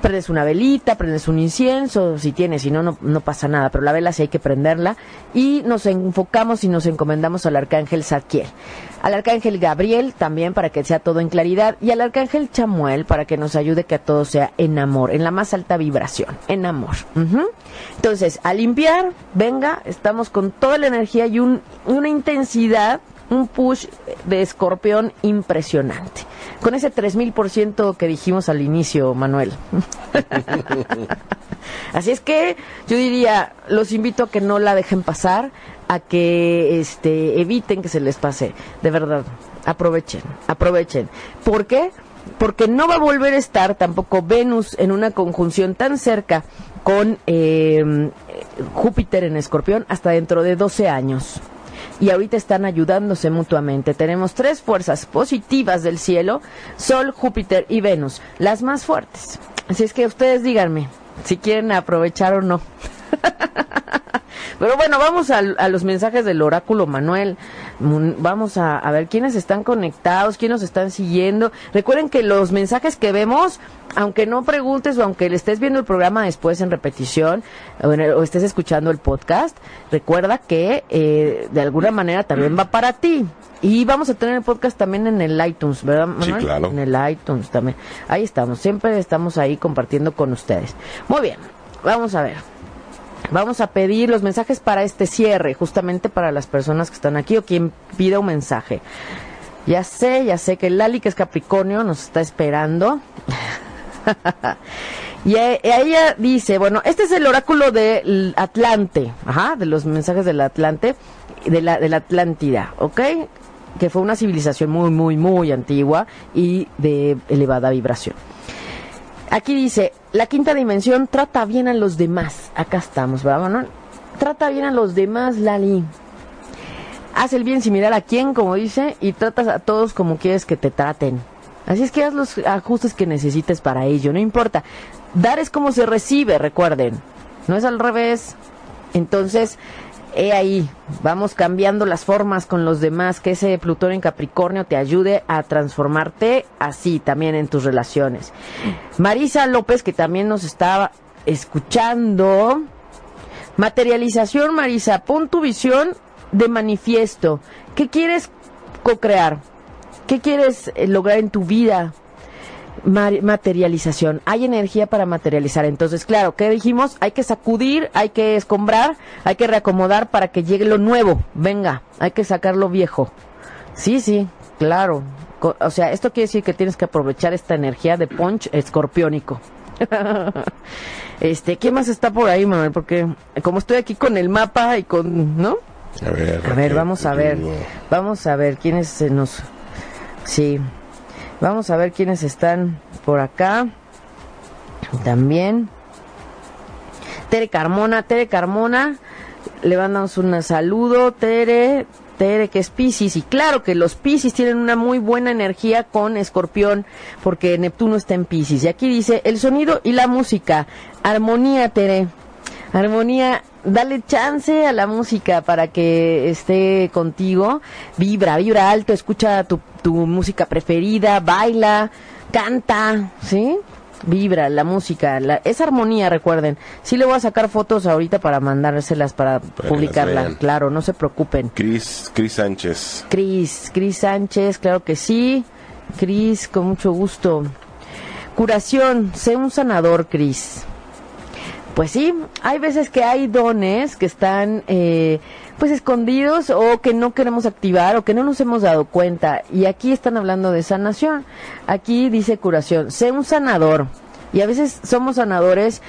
Prendes una velita, prendes un incienso, si tienes, si no, no, pasa nada. Pero la vela sí hay que prenderla. Y nos enfocamos y nos encomendamos al arcángel Zadkiel. Al arcángel Gabriel también para que sea todo en claridad. Y al arcángel Chamuel para que nos ayude que todo sea en amor, en la más alta vibración, en amor. Entonces, a limpiar, venga, estamos con toda la energía y un, una intensidad un push de escorpión impresionante. Con ese 3000% que dijimos al inicio, Manuel. [LAUGHS] Así es que yo diría, los invito a que no la dejen pasar, a que este eviten que se les pase. De verdad, aprovechen, aprovechen. ¿Por qué? Porque no va a volver a estar tampoco Venus en una conjunción tan cerca con eh, Júpiter en escorpión hasta dentro de 12 años y ahorita están ayudándose mutuamente. Tenemos tres fuerzas positivas del cielo, Sol, Júpiter y Venus, las más fuertes. Así es que ustedes díganme si quieren aprovechar o no. [LAUGHS] Pero bueno, vamos a, a, los mensajes del oráculo Manuel. Vamos a, a, ver quiénes están conectados, quiénes nos están siguiendo. Recuerden que los mensajes que vemos, aunque no preguntes o aunque le estés viendo el programa después en repetición o, en el, o estés escuchando el podcast, recuerda que eh, de alguna manera también va para ti. Y vamos a tener el podcast también en el iTunes, ¿verdad, Manuel? Sí, claro. En el iTunes también. Ahí estamos, siempre estamos ahí compartiendo con ustedes. Muy bien, vamos a ver. Vamos a pedir los mensajes para este cierre, justamente para las personas que están aquí o quien pida un mensaje. Ya sé, ya sé que Lali, que es Capricornio, nos está esperando. [LAUGHS] Y ella dice, bueno, este es el oráculo del Atlante, ajá, de los mensajes del Atlante, de la, de la Atlántida, ¿ok? Que fue una civilización muy, muy, muy antigua y de elevada vibración. Aquí dice, la quinta dimensión trata bien a los demás. Acá estamos, ¿verdad? ¿no? Trata bien a los demás, Lali. Haz el bien sin mirar a quién, como dice, y tratas a todos como quieres que te traten. Así es que haz los ajustes que necesites para ello, no importa. Dar es como se recibe, recuerden. No es al revés. Entonces, he ahí, vamos cambiando las formas con los demás, que ese Plutón en Capricornio te ayude a transformarte así también en tus relaciones. Marisa López, que también nos estaba escuchando. Materialización, Marisa, pon tu visión de manifiesto. ¿Qué quieres co-crear? ¿Qué quieres eh, lograr en tu vida? Materialización. Hay energía para materializar. Entonces, claro, ¿qué dijimos? Hay que sacudir, hay que escombrar, hay que reacomodar para que llegue lo nuevo. Venga, hay que sacar lo viejo. Sí, sí, claro. O sea, esto quiere decir que tienes que aprovechar esta energía de punch escorpiónico. [LAUGHS] este, ¿qué más está por ahí, Manuel? Porque como estoy aquí con el mapa y con, ¿no? A ver, a ver, vamos a ver. Vamos a ver quiénes se nos Sí. Vamos a ver quiénes están por acá. También. Tere Carmona, Tere Carmona, le mandamos un saludo, Tere, Tere que es Pisces, y claro que los Pisces tienen una muy buena energía con Escorpión, porque Neptuno está en Pisces. Y aquí dice, el sonido y la música, armonía, Tere, armonía, dale chance a la música para que esté contigo, vibra, vibra alto, escucha tu tu música preferida, baila, canta, ¿sí? Vibra la música, la, esa armonía, recuerden. Sí le voy a sacar fotos ahorita para mandárselas para, publicarla, claro, no se preocupen. Cris, Cris Sánchez. Cris, Cris Sánchez, claro que sí. Cris, con mucho gusto. Curación, sé un sanador, Cris. Pues sí, hay veces que hay dones que están eh, pues escondidos o que no queremos activar o que no nos hemos dado cuenta. Y aquí están hablando de sanación. Aquí dice curación. Sé un sanador. Y a veces somos sanadores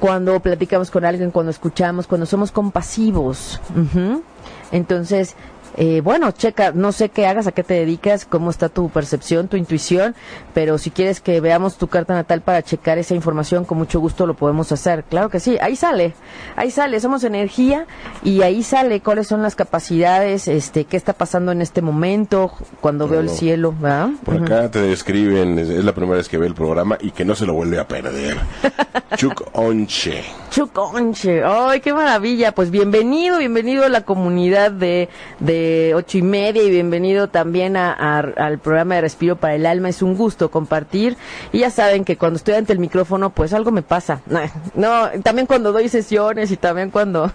cuando platicamos con alguien, cuando escuchamos, cuando somos compasivos. Entonces, eh, bueno, checa, no sé qué hagas, a qué te dedicas, cómo está tu percepción, tu intuición, pero si quieres que veamos tu carta natal para checar esa información, con mucho gusto lo podemos hacer. Claro que sí, ahí sale, ahí sale, somos energía y ahí sale cuáles son las capacidades, este, qué está pasando en este momento, cuando veo el cielo, ¿verdad? Por acá te describen, es, la primera vez que ve el programa y que no se lo vuelve a perder. [LAUGHS] Chuck Onche. Chuck Onche, ¡ay, qué maravilla! Pues bienvenido, bienvenido a la comunidad de, de ocho y media y bienvenido también al programa de Respiro para el Alma. Es un gusto compartir. Y ya saben que cuando estoy ante el micrófono, pues algo me pasa. [LAUGHS] No, también cuando doy sesiones y también cuando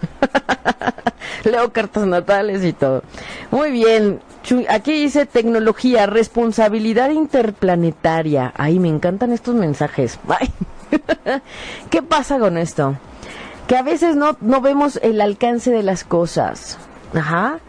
[LAUGHS] leo cartas natales y todo. Muy bien. Aquí dice tecnología, responsabilidad interplanetaria. Ay, me encantan estos mensajes. [LAUGHS] ¿Qué pasa con esto? Que a veces no, no vemos el alcance de las cosas. Ajá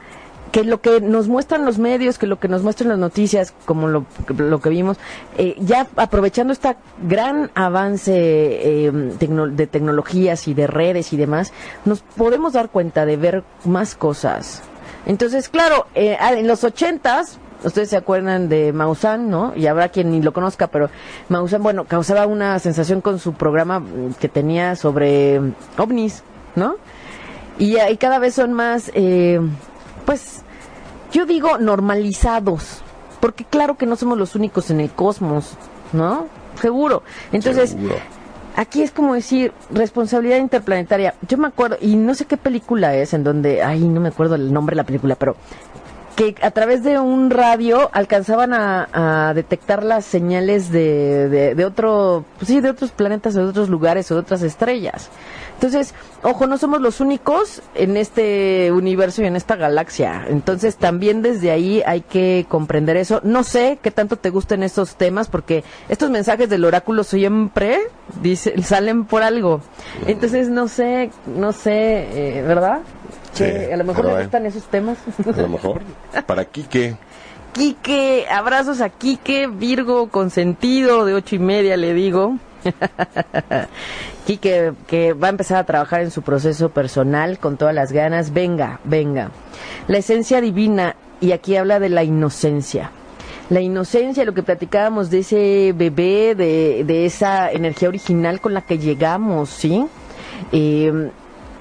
que lo que nos muestran los medios, que lo que nos muestran las noticias, como lo, lo que vimos, eh, ya aprovechando este gran avance eh, de tecnologías y de redes y demás, nos podemos dar cuenta de ver más cosas. Entonces, claro, eh, ah, en los ochentas, ustedes se acuerdan de Maussan, ¿no? Y habrá quien ni lo conozca, pero Maussan, bueno, causaba una sensación con su programa que tenía sobre ovnis, ¿no? Y, y cada vez son más, eh, pues, yo digo normalizados, porque claro que no somos los únicos en el cosmos, ¿no? Seguro. Entonces, aquí es como decir responsabilidad interplanetaria. Yo me acuerdo, y no sé qué película es, en donde, ay, no me acuerdo el nombre de la película, pero que a través de un radio alcanzaban a, detectar las señales de, de, de otro, pues sí, de otros planetas, de otros lugares o de otras estrellas. Entonces, ojo, no somos los únicos en este universo y en esta galaxia. Entonces, también desde ahí hay que comprender eso. No sé qué tanto te gusten estos temas, porque estos mensajes del oráculo siempre dice, salen por algo. Entonces, no sé, no sé, eh, ¿verdad? Sí, a lo mejor me gustan esos temas. A lo mejor. Para Quique. Quique, abrazos a Quique, Virgo consentido de ocho y media, le digo. [LAUGHS] Quique, que va a empezar a trabajar en su proceso personal con todas las ganas. Venga, venga. La esencia divina, y aquí habla de la inocencia. La inocencia, lo que platicábamos de ese bebé, de, de esa energía original con la que llegamos, ¿sí? Eh,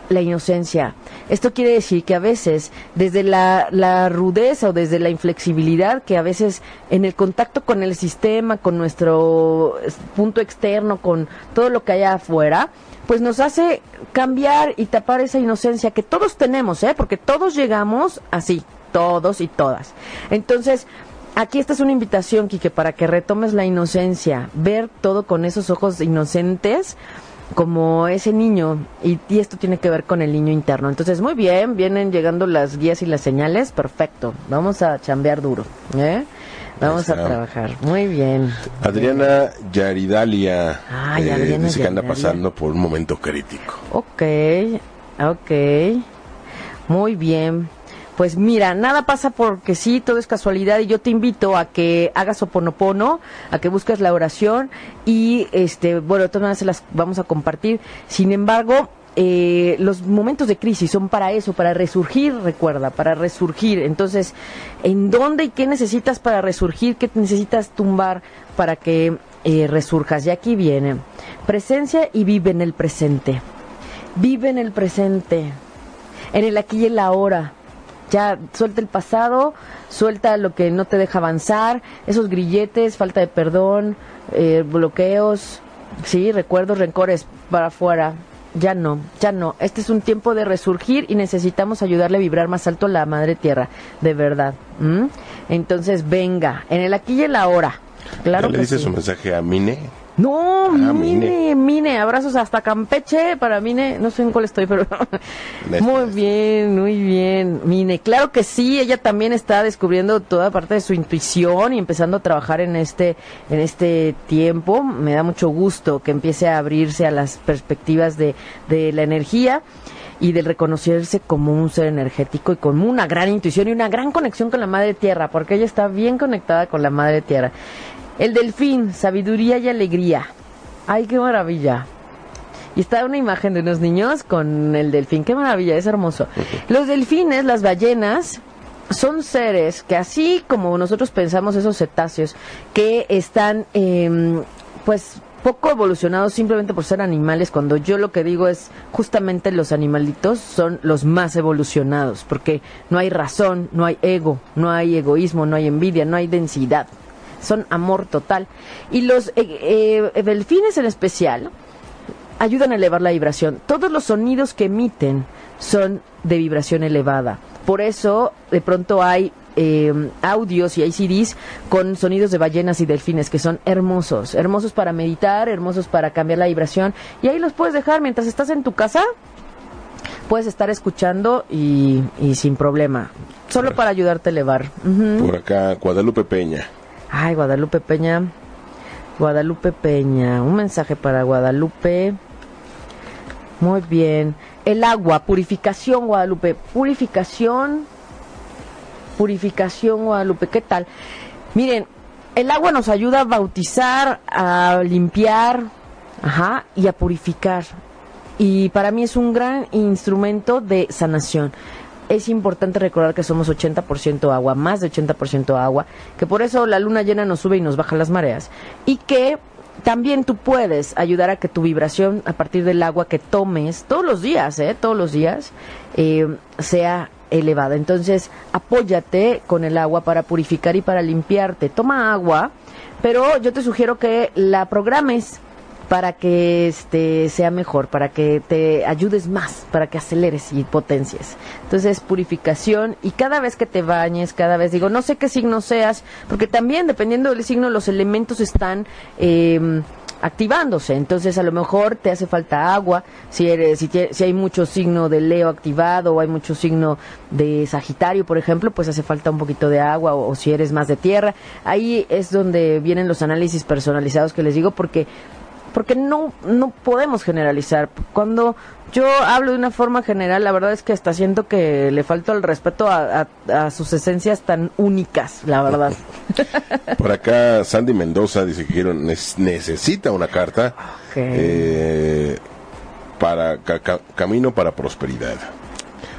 la inocencia. Esto quiere decir que a veces, desde la, la, rudeza o desde la inflexibilidad, que a veces en el contacto con el sistema, con nuestro punto externo, con todo lo que hay afuera, pues nos hace cambiar y tapar esa inocencia que todos tenemos, ¿eh? Porque todos llegamos así, todos y todas. Entonces, aquí esta es una invitación, Quique, para que retomes la inocencia, ver todo con esos ojos inocentes como ese niño y, y, esto tiene que ver con el niño interno. Entonces, muy bien, vienen llegando las guías y las señales, perfecto. Vamos a chambear duro, ¿eh? Vamos a trabajar. Muy bien. Adriana Yaridalia ah, eh, dice que anda pasando por un momento crítico. Ok, ok. Muy bien. Pues mira, nada pasa porque sí, todo es casualidad y yo te invito a que hagas oponopono, a que busques la oración y este, bueno, de todas maneras se las vamos a compartir. Sin embargo, eh, los momentos de crisis son para eso, para resurgir, recuerda, para resurgir. Entonces, ¿en dónde y qué necesitas para resurgir? ¿Qué necesitas tumbar para que eh, resurjas? Y aquí viene, presencia y vive en el presente. Vive en el presente, en el aquí y el ahora ya suelta el pasado, suelta lo que no te deja avanzar, esos grilletes, falta de perdón, eh, bloqueos, sí, recuerdos, rencores para afuera. Ya no, ya no. Este es un tiempo de resurgir y necesitamos ayudarle a vibrar más alto a la madre tierra, de verdad. Entonces, venga, en el aquí y el ahora. Claro le dice su mensaje a Mine? No, ah, Mine, Mine, abrazos hasta Campeche para Mine, no sé en cuál estoy, pero [LAUGHS] muy bien, muy bien, Mine, claro que sí, ella también está descubriendo toda parte de su intuición y empezando a trabajar en este, en este tiempo, me da mucho gusto que empiece a abrirse a las perspectivas de, de la energía y de reconocerse como un ser energético y con una gran intuición y una gran conexión con la Madre Tierra, porque ella está bien conectada con la Madre Tierra. El delfín, sabiduría y alegría. Ay, qué maravilla. Y está una imagen de unos niños con el delfín. Qué maravilla, es hermoso. Los delfines, las ballenas, son seres que así como nosotros pensamos esos cetáceos, que están, eh, pues, poco evolucionados simplemente por ser animales, cuando yo lo que digo es justamente los animalitos son los más evolucionados, porque no hay razón, no hay ego, no hay egoísmo, no hay envidia, no hay densidad son amor total. Y los eh, eh, delfines en especial ayudan a elevar la vibración. Todos los sonidos que emiten son de vibración elevada. Por eso, de pronto hay eh, audios y hay CDs con sonidos de ballenas y delfines que son hermosos, hermosos para meditar, hermosos para cambiar la vibración y ahí los puedes dejar mientras estás en tu casa, puedes estar escuchando y, sin problema, solo para ayudarte a elevar. Por acá, Guadalupe Peña. Ay, Guadalupe Peña. Guadalupe Peña. Un mensaje para Guadalupe. Muy bien. El agua, purificación, Guadalupe. Purificación. Purificación, Guadalupe. ¿Qué tal? Miren, el agua nos ayuda a bautizar, a limpiar, ajá, y a purificar. Y para mí es un gran instrumento de sanación es importante recordar que somos 80% agua, más de 80% agua, que por eso la luna llena nos sube y nos baja las mareas, y que también tú puedes ayudar a que tu vibración a partir del agua que tomes todos los días, ¿eh? todos los días, eh, sea elevada. Entonces, apóyate con el agua para purificar y para limpiarte. Toma agua, pero yo te sugiero que la programes para que este sea mejor, para que te ayudes más, para que aceleres y potencies. Entonces, purificación y cada vez que te bañes, cada vez digo, no sé qué signo seas, porque también dependiendo del signo los elementos están eh, activándose. Entonces, a lo mejor te hace falta agua. Si eres, si, hay mucho signo de Leo activado o hay mucho signo de Sagitario, por ejemplo, pues hace falta un poquito de agua. O si eres más de tierra, ahí es donde vienen los análisis personalizados que les digo, porque porque no, no podemos generalizar. Cuando yo hablo de una forma general, la verdad es que hasta siento que le falta el respeto a, sus esencias tan únicas, la verdad. [LAUGHS] Por acá Sandy Mendoza dice que necesita una carta eh, para Camino para Prosperidad.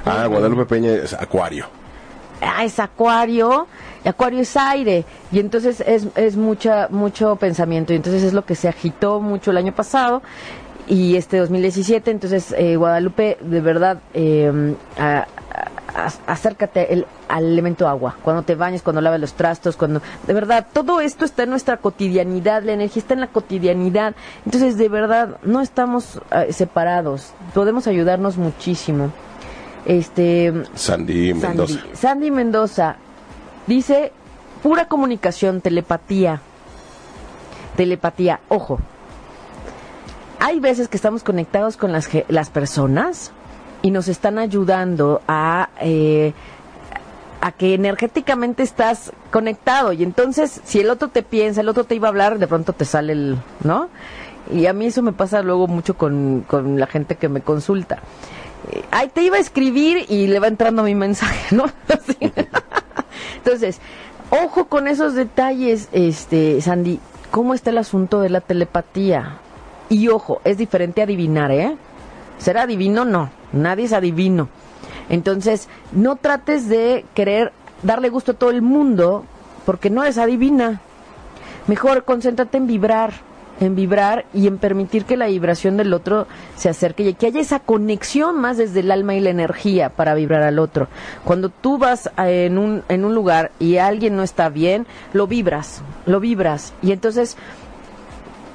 Ah, Guadalupe Peña es Acuario. Ah, es Acuario. Acuario es aire y entonces es, es mucha, mucho pensamiento y entonces es lo que se agitó mucho el año pasado y este 2017. Entonces, eh, Guadalupe, de verdad, eh, acércate el, al elemento agua. Cuando te bañes, cuando laves los trastos, cuando. De verdad, todo esto está en nuestra cotidianidad. La energía está en la cotidianidad. Entonces, de verdad, no estamos eh, separados. Podemos ayudarnos muchísimo. Este. Sandy Mendoza. Sandy Mendoza dice: pura comunicación, telepatía. Telepatía, ojo, hay veces que estamos conectados con las, las personas y nos están ayudando a, eh, a que energéticamente estás conectado. Y entonces, si el otro te piensa, el otro te iba a hablar, de pronto te sale el, ¿no? Y a mí eso me pasa luego mucho con, con la gente que me consulta. Eh, ay, te iba a escribir y le va entrando mi mensaje, ¿no? [LAUGHS] Entonces, ojo con esos detalles, este, Sandy. ¿Cómo está el asunto de la telepatía? Y ojo, es diferente adivinar, ¿eh? ¿Ser adivino? No, nadie es adivino. Entonces, no trates de querer darle gusto a todo el mundo porque no eres adivina. Mejor concéntrate en vibrar, en vibrar y en permitir que la vibración del otro se acerque y que haya esa conexión más desde el alma y la energía para vibrar al otro. Cuando tú vas en un, en un lugar y alguien no está bien, lo vibras, lo vibras. Y entonces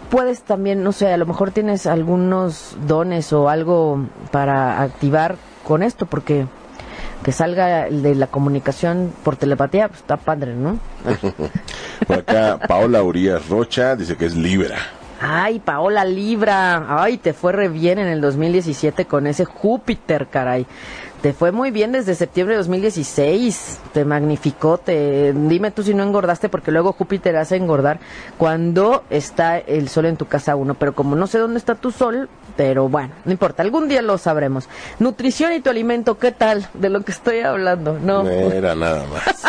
puedes también, no sé, a lo mejor tienes algunos dones o algo para activar con esto, porque que salga de la comunicación por telepatía, pues está padre, ¿no? [LAUGHS] por acá, Paola Urias Rocha dice que es Libra. Ay, Paola Libra, ay, te fue re bien en el 2017 con ese Júpiter, caray. Te fue muy bien desde septiembre de 2016. Te magnificó. Te, dime tú si no engordaste, porque luego Júpiter hace engordar cuando está el sol en tu casa uno. Pero como no sé dónde está tu sol, pero bueno, no importa. Algún día lo sabremos. Nutrición y tu alimento, ¿qué tal? De lo que estoy hablando. No. era nada más.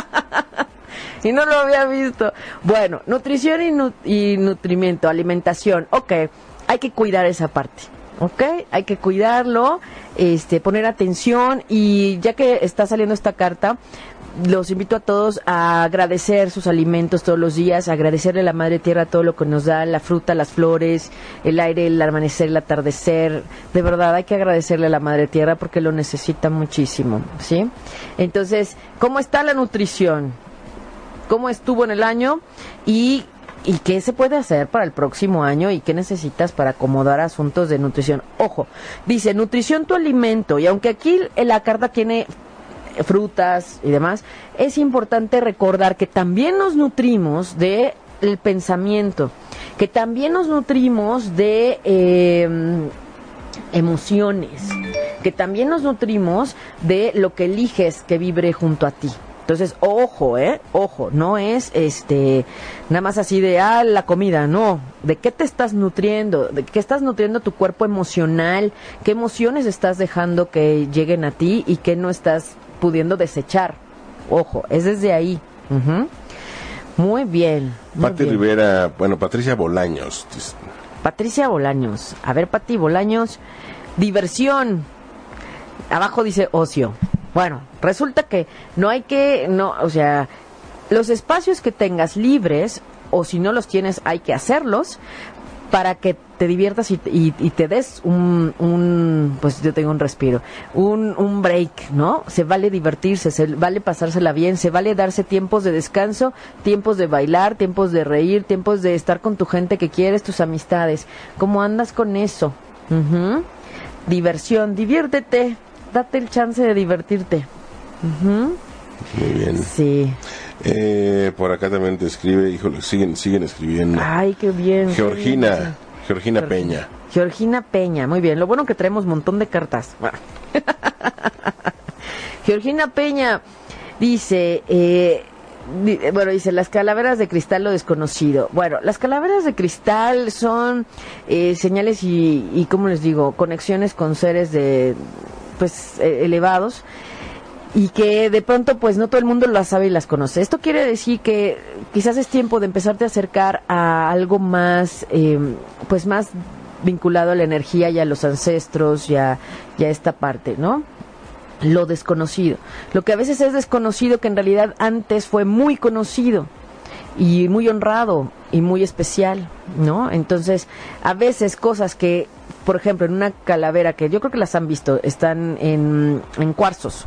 [LAUGHS] y no lo había visto. Bueno, nutrición y, y nutrimiento, alimentación. Ok, hay que cuidar esa parte. ¿ok? Hay que cuidarlo, este, poner atención y ya que está saliendo esta carta, los invito a todos a agradecer sus alimentos todos los días, agradecerle a la Madre Tierra todo lo que nos da, la fruta, las flores, el aire, el amanecer, el atardecer. De verdad hay que agradecerle a la Madre Tierra porque lo necesita muchísimo, ¿sí? Entonces, ¿cómo está la nutrición? ¿Cómo estuvo en el año? Y ¿Y qué se puede hacer para el próximo año y qué necesitas para acomodar asuntos de nutrición? Ojo, dice nutrición tu alimento y aunque aquí la carta tiene frutas y demás, es importante recordar que también nos nutrimos de el pensamiento, que también nos nutrimos de em, emociones, que también nos nutrimos de lo que eliges que vibre junto a ti. Entonces, ojo, ¿eh? Ojo, no es este nada más así de, ah, la comida, no. ¿De qué te estás nutriendo? ¿De qué estás nutriendo tu cuerpo emocional? ¿Qué emociones estás dejando que lleguen a ti y qué no estás pudiendo desechar? Ojo, es desde ahí. Muy bien. Pati Rivera, bueno, Patricia Bolaños. Patricia Bolaños. A ver, Pati Bolaños. Diversión. Abajo dice ocio. Bueno, resulta que no hay que, no, o sea, los espacios que tengas libres, o si no los tienes, hay que hacerlos para que te diviertas y, te des un, un, pues yo tengo un respiro, un, un break, ¿no? Se vale divertirse, se vale pasársela bien, se vale darse tiempos de descanso, tiempos de bailar, tiempos de reír, tiempos de estar con tu gente que quieres, tus amistades. ¿Cómo andas con eso? Diversión, diviértete, date el chance de divertirte. Muy bien. Sí. Eh, por acá también te escribe, híjole, siguen, siguen escribiendo. Ay, qué bien. Georgina, Georgina Peña. Georgina Peña, muy bien. Lo bueno que traemos un montón de cartas. [LAUGHS] Georgina Peña dice, eh, bueno, dice, las calaveras de cristal lo desconocido. Bueno, las calaveras de cristal son eh, señales y, y, ¿cómo les digo? Conexiones con seres de, pues, eh, elevados y que de pronto pues no todo el mundo las sabe y las conoce. Esto quiere decir que quizás es tiempo de empezarte a acercar a algo más, eh, pues más vinculado a la energía y a los ancestros y a, esta parte, ¿no? Lo desconocido. Lo que a veces es desconocido que en realidad antes fue muy conocido y muy honrado y muy especial, ¿no? Entonces, a veces cosas que, por ejemplo, en una calavera que yo creo que las han visto, están en, en cuarzos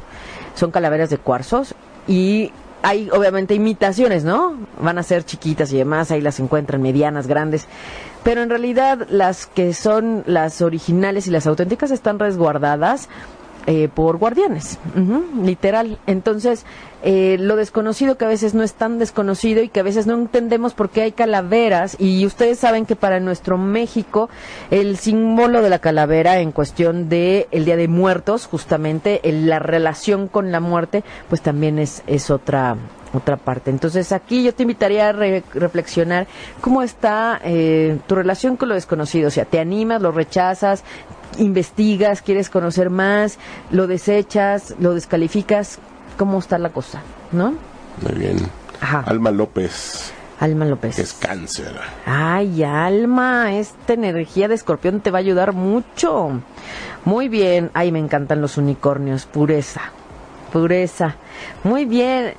son calaveras de cuarzos y hay obviamente imitaciones, ¿no? Van a ser chiquitas y demás, ahí las encuentran medianas, grandes. Pero en realidad las que son las originales y las auténticas están resguardadas eh, por guardianes, literal. Entonces, eh, lo desconocido que a veces no es tan desconocido y que a veces no entendemos por qué hay calaveras y ustedes saben que para nuestro México el símbolo de la calavera en cuestión de el Día de Muertos, justamente la relación con la muerte, pues también es, es otra otra parte. Entonces aquí yo te invitaría a reflexionar cómo está eh, tu relación con lo desconocido, o sea, te animas, lo rechazas, investigas, quieres conocer más, lo desechas, lo descalificas, cómo está la cosa, ¿no? Muy bien. Alma López. Alma López. Es cáncer. Ay, Alma, esta energía de escorpión te va a ayudar mucho. Muy bien. Ay, me encantan los unicornios. Pureza. Pureza. Muy bien.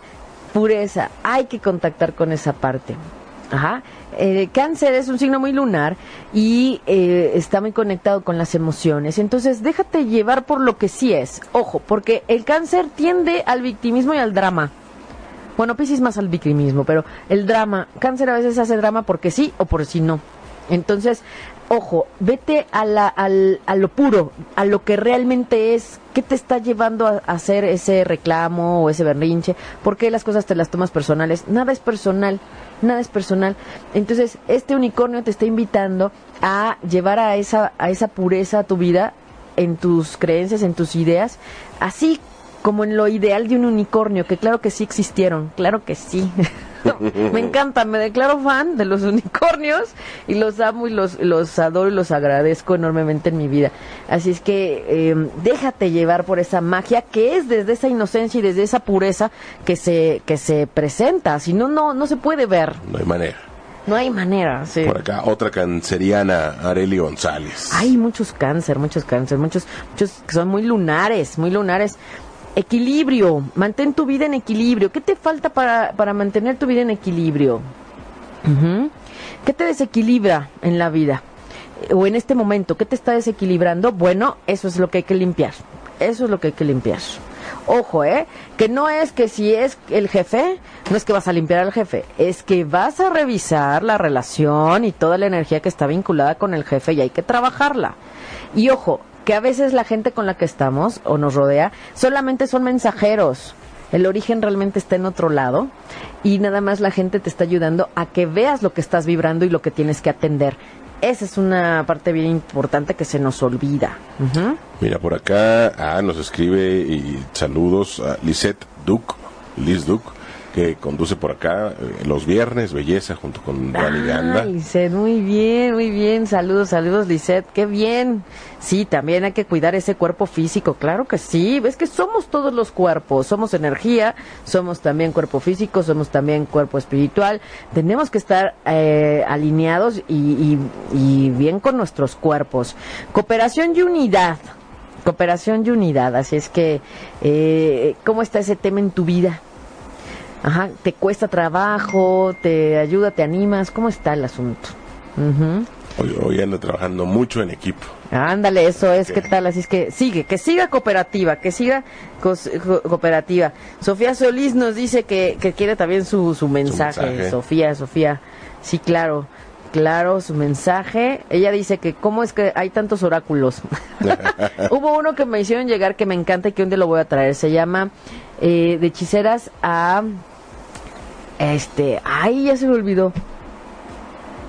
Pureza. Hay que contactar con esa parte. Ajá. Eh, cáncer es un signo muy lunar y eh, está muy conectado con las emociones. Entonces, déjate llevar por lo que sí es. Ojo, porque el cáncer tiende al victimismo y al drama. Bueno, Piscis más al victimismo, pero el drama, cáncer a veces hace drama porque sí o por si no. Entonces, ojo, vete a, la, al, a lo puro, a lo que realmente es, qué te está llevando a, hacer ese reclamo o ese berrinche, por qué las cosas te las tomas personales. Nada es personal, nada es personal. Entonces, este unicornio te está invitando a llevar a esa, a esa pureza a tu vida, en tus creencias, en tus ideas, así como en lo ideal de un unicornio, que claro que sí existieron, claro que sí. [LAUGHS] me encanta, me declaro fan de los unicornios y los amo y los, los adoro y los agradezco enormemente en mi vida. Así es que em, déjate llevar por esa magia que es desde esa inocencia y desde esa pureza que se, que se presenta. Si no, no, no se puede ver. No hay manera. No hay manera, sí. Por acá, otra canceriana, Areli González. Hay muchos cáncer, muchos cáncer, muchos, muchos que son muy lunares, muy lunares. Equilibrio, mantén tu vida en equilibrio. ¿Qué te falta para, para mantener tu vida en equilibrio? ¿Qué te desequilibra en la vida? O en este momento, ¿qué te está desequilibrando? Bueno, eso es lo que hay que limpiar. Eso es lo que hay que limpiar. Ojo, ¿eh? Que no es que si es el jefe, no es que vas a limpiar al jefe, es que vas a revisar la relación y toda la energía que está vinculada con el jefe y hay que trabajarla. Y ojo, que a veces la gente con la que estamos o nos rodea solamente son mensajeros. El origen realmente está en otro lado y nada más la gente te está ayudando a que veas lo que estás vibrando y lo que tienes que atender. Esa es una parte bien importante que se nos olvida. Mira, por acá ah, nos escribe y saludos a Lisette Duc, Liz Duc que conduce por acá eh, los viernes, Belleza, junto con Dani ah, Lisette, muy bien, muy bien. Saludos, saludos, Lisette. Qué bien. Sí, también hay que cuidar ese cuerpo físico. Claro que sí. Ves que somos todos los cuerpos. Somos energía, somos también cuerpo físico, somos también cuerpo espiritual. Tenemos que estar eh, alineados y, y bien con nuestros cuerpos. Cooperación y unidad cooperación y unidad. Así es que, eh, ¿cómo está ese tema en tu vida? Ajá, te cuesta trabajo, te ayuda, te animas. ¿Cómo está el asunto? hoy, ando trabajando mucho en equipo. Ándale, eso es, ¿qué tal? Así es que sigue, que siga cooperativa, que siga cooperativa. Sofía Solís nos dice que, que quiere también su, su mensaje. Sofía, Sofía, sí, claro, claro, su mensaje. Ella dice que cómo es que hay tantos oráculos. [LAUGHS] [LAUGHS] Hubo uno que me hicieron llegar que me encanta y que un día lo voy a traer. Se llama eh, De hechiceras a este, ay, ya se me olvidó.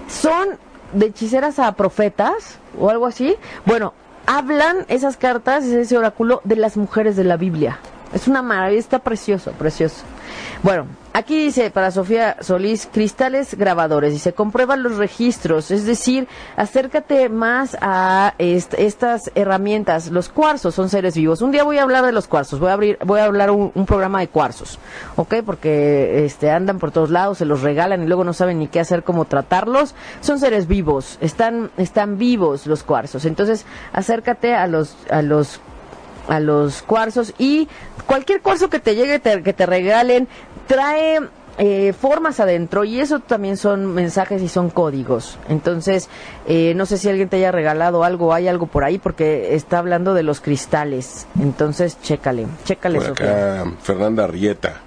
Son de hechiceras a profetas o algo así. Bueno, hablan esas cartas, ese oráculo de las mujeres de la Biblia. Es una maravilla, está precioso, precioso. Bueno, aquí dice para Sofía Solís, cristales grabadores, dice, comprueba los registros, es decir, acércate más a estas herramientas. Los cuarzos son seres vivos. Un día voy a hablar de los cuarzos, voy a abrir, voy a hablar un, un programa de cuarzos, ¿ok? Porque este, andan por todos lados, se los regalan y luego no saben ni qué hacer, cómo tratarlos. Son seres vivos, están, están vivos los cuarzos. Entonces, acércate a los, a los a los cuarzos y cualquier cuarzo que te llegue, que te regalen, trae eh, formas adentro y eso también son mensajes y son códigos. Entonces, eh, no sé si alguien te haya regalado algo, hay algo por ahí porque está hablando de los cristales. Entonces, chécale, chécale. Por acá, Fernanda Rieta.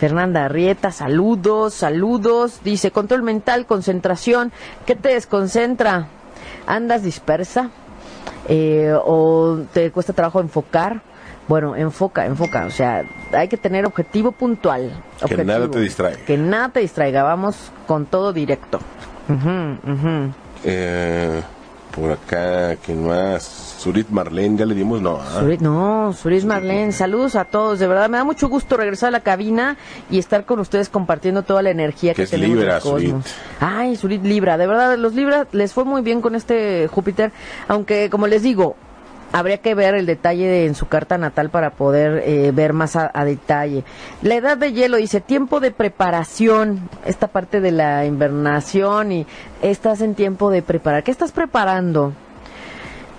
Fernanda Rieta, saludos, saludos. Dice, control mental, concentración. ¿Qué te desconcentra? ¿Andas dispersa? Eh, ¿O te cuesta trabajo enfocar? Bueno, enfoca, enfoca. O sea, hay que tener objetivo puntual. que nada te distraiga. Que nada te distraiga. Vamos con todo directo. Eh, por acá, ¿quién más? Surit Marlene, ya le dimos, no. ¿ah? no, Surit Marlene, saludos a todos, de verdad, me da mucho gusto regresar a la cabina y estar con ustedes compartiendo toda la energía que, que tenemos Libra, Surit. Ay, Surit Libra, de verdad, los Libra les fue muy bien con este Júpiter, aunque como les digo, habría que ver el detalle en su carta natal para poder eh, ver más a, detalle. La edad de hielo dice tiempo de preparación, esta parte de la invernación y estás en tiempo de preparar. ¿Qué estás preparando?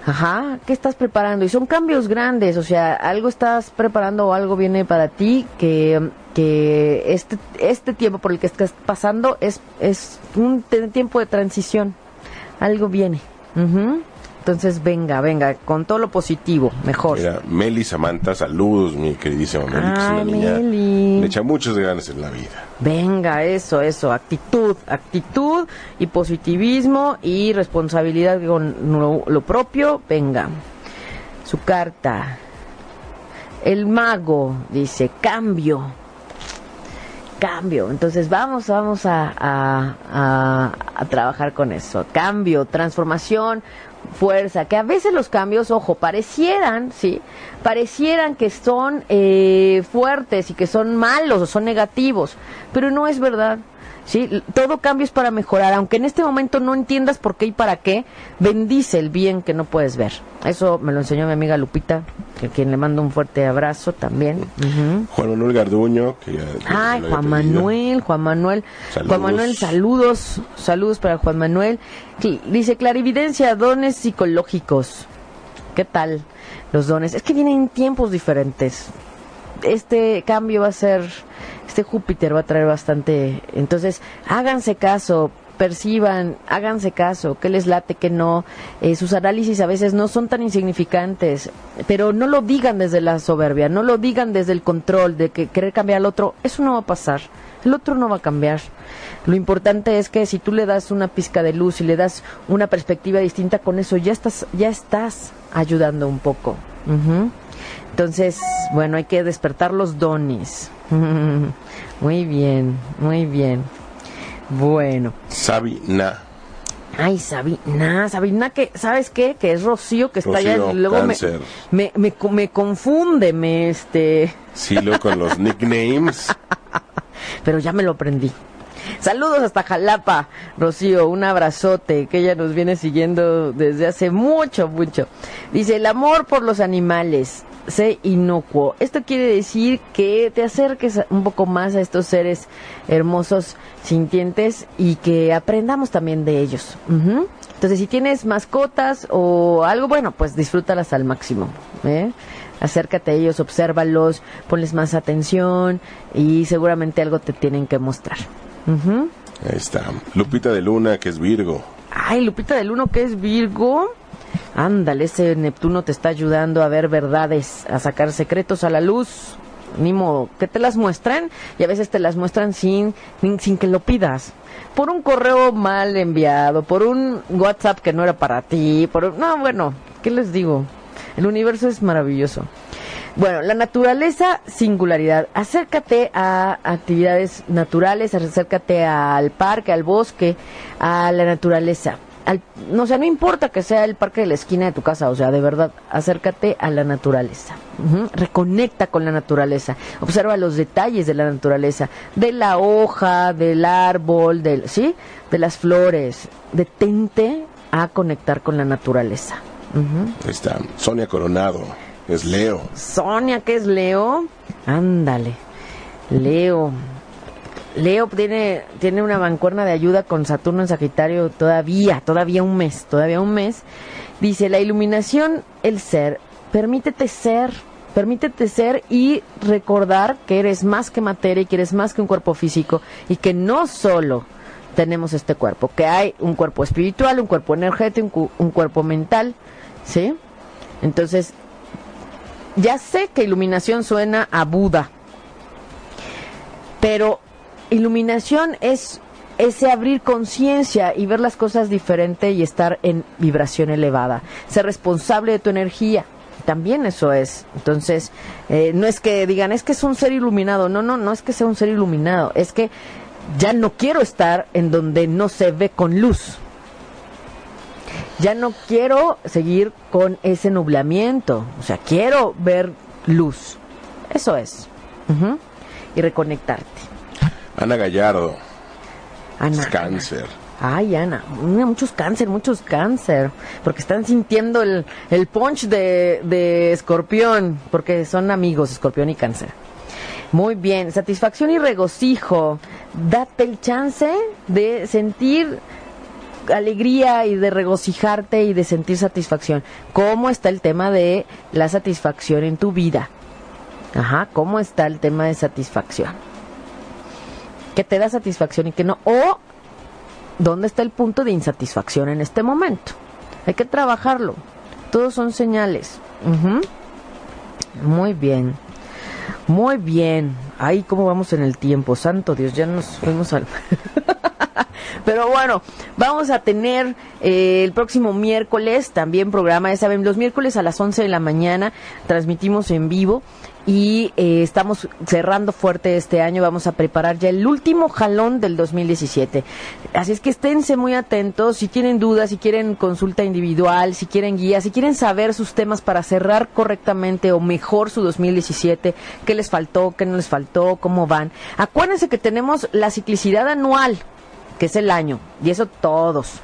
Ajá, ¿qué estás preparando? Y son cambios grandes, o sea, algo estás preparando o algo viene para ti que, que este, este tiempo por el que estás pasando es, es un tiempo de transición. Algo viene. Entonces, venga, venga, con todo lo positivo, mejor. Mira, Meli Samantha, saludos, mi queridísima Meli, que es una niña. Le echa muchos ganas en la vida. Venga, eso, eso, actitud, actitud y positivismo y responsabilidad con lo, propio, venga. Su carta. El mago dice, cambio, cambio. Entonces vamos, vamos a, a, a, trabajar con eso. Cambio, transformación, fuerza, que a veces los cambios, ojo, parecieran, ¿sí? Parecieran que son eh, fuertes y que son malos o son negativos, pero no es verdad. ¿Sí? Todo cambio es para mejorar, aunque en este momento no entiendas por qué y para qué, bendice el bien que no puedes ver. Eso me lo enseñó mi amiga Lupita, a quien le mando un fuerte abrazo también. Juan Manuel Garduño. Que Ay, Juan Manuel, Juan Manuel. Juan Manuel, saludos, saludos para Juan Manuel. Dice, clarividencia, dones psicológicos. ¿Qué tal los dones? Es que vienen tiempos diferentes. Este cambio va a ser este Júpiter va a traer bastante. Entonces, háganse caso, perciban, háganse caso, que les late, que no. Eh, sus análisis a veces no son tan insignificantes, pero no lo digan desde la soberbia, no lo digan desde el control de que querer cambiar al otro. Eso no va a pasar. El otro no va a cambiar. Lo importante es que si tú le das una pizca de luz y le das una perspectiva distinta con eso, ya estás, ya estás ayudando un poco. Entonces, bueno, hay que despertar los dones. [LAUGHS] muy bien, muy bien. Bueno. Sabina. Ay, Sabina, Sabina, que, ¿sabes qué? Que es Rocío, que está allá. Luego me, me, me, confunde, me este. Sí, lo con los [LAUGHS] nicknames. Pero ya me lo aprendí. Saludos hasta Jalapa, Rocío, un abrazote, que ella nos viene siguiendo desde hace mucho, mucho. Dice, el amor por los animales, sé inocuo. Esto quiere decir que te acerques un poco más a estos seres hermosos, sintientes y que aprendamos también de ellos. Entonces, si tienes mascotas o algo, bueno, pues disfrútalas al máximo. ¿eh? Acércate a ellos, obsérvalos, ponles más atención y seguramente algo te tienen que mostrar. Ahí está. Lupita de Luna, que es Virgo. Ay, Lupita de Luna, que es Virgo. Ándale, ese Neptuno te está ayudando a ver verdades, a sacar secretos a la luz. Ni modo, que te las muestren y a veces te las muestran sin, sin que lo pidas. Por un correo mal enviado, por un WhatsApp que no era para ti, por No, bueno, ¿qué les digo? El universo es maravilloso. Bueno, la naturaleza, singularidad. Acércate a actividades naturales, acércate al parque, al bosque, a la naturaleza. no, sea, no importa que sea el parque de la esquina de tu casa, o sea, de verdad, acércate a la naturaleza. Reconecta con la naturaleza. Observa los detalles de la naturaleza, de la hoja, del árbol, del, ¿sí? De las flores. Detente a conectar con la naturaleza. Ahí está, Sonia Coronado, es Leo. Sonia, que es Leo. Ándale. Leo. Leo tiene, tiene una mancuerna de ayuda con Saturno en Sagitario todavía, todavía un mes, todavía un mes. Dice, la iluminación, el ser, permítete ser, permítete ser y recordar que eres más que materia y que eres más que un cuerpo físico y que no solo tenemos este cuerpo, que hay un cuerpo espiritual, un cuerpo energético, un, un cuerpo mental, ¿sí? Entonces, ya sé que iluminación suena a Buda, pero iluminación es ese abrir conciencia y ver las cosas diferente y estar en vibración elevada. Ser responsable de tu energía. También eso es. Entonces, eh, no es que digan, es que es un ser iluminado. No, no, no es que sea un ser iluminado. Es que ya no quiero estar en donde no se ve con luz. Ya no quiero seguir con ese nublamiento. O sea, quiero ver luz. Eso es. Y reconectarte. Ana Gallardo. Ana. cáncer. Ay, Ana, muchos cáncer, muchos cáncer, porque están sintiendo el, el punch de, de escorpión, porque son amigos, escorpión y cáncer. Muy bien, satisfacción y regocijo. Date el chance de sentir alegría y de regocijarte y de sentir satisfacción. ¿Cómo está el tema de la satisfacción en tu vida? Ajá, ¿cómo está el tema de satisfacción? que te da satisfacción y que no. O dónde está el punto de insatisfacción en este momento. Hay que trabajarlo. Todos son señales. Muy bien. Muy bien. Ahí cómo vamos en el tiempo. Santo Dios, ya nos fuimos al... [LAUGHS] Pero bueno, vamos a tener eh, el próximo miércoles también programa, ya saben, los miércoles a las 11 de la mañana transmitimos en vivo y eh, estamos cerrando fuerte este año. Vamos a preparar ya el último jalón del 2017. Así es que esténse muy atentos. Si tienen dudas, si quieren consulta individual, si quieren guía, si quieren saber sus temas para cerrar correctamente o mejor su 2017, qué les faltó, qué no les faltó, cómo van. Acuérdense que tenemos la ciclicidad anual, que es el año, y eso todos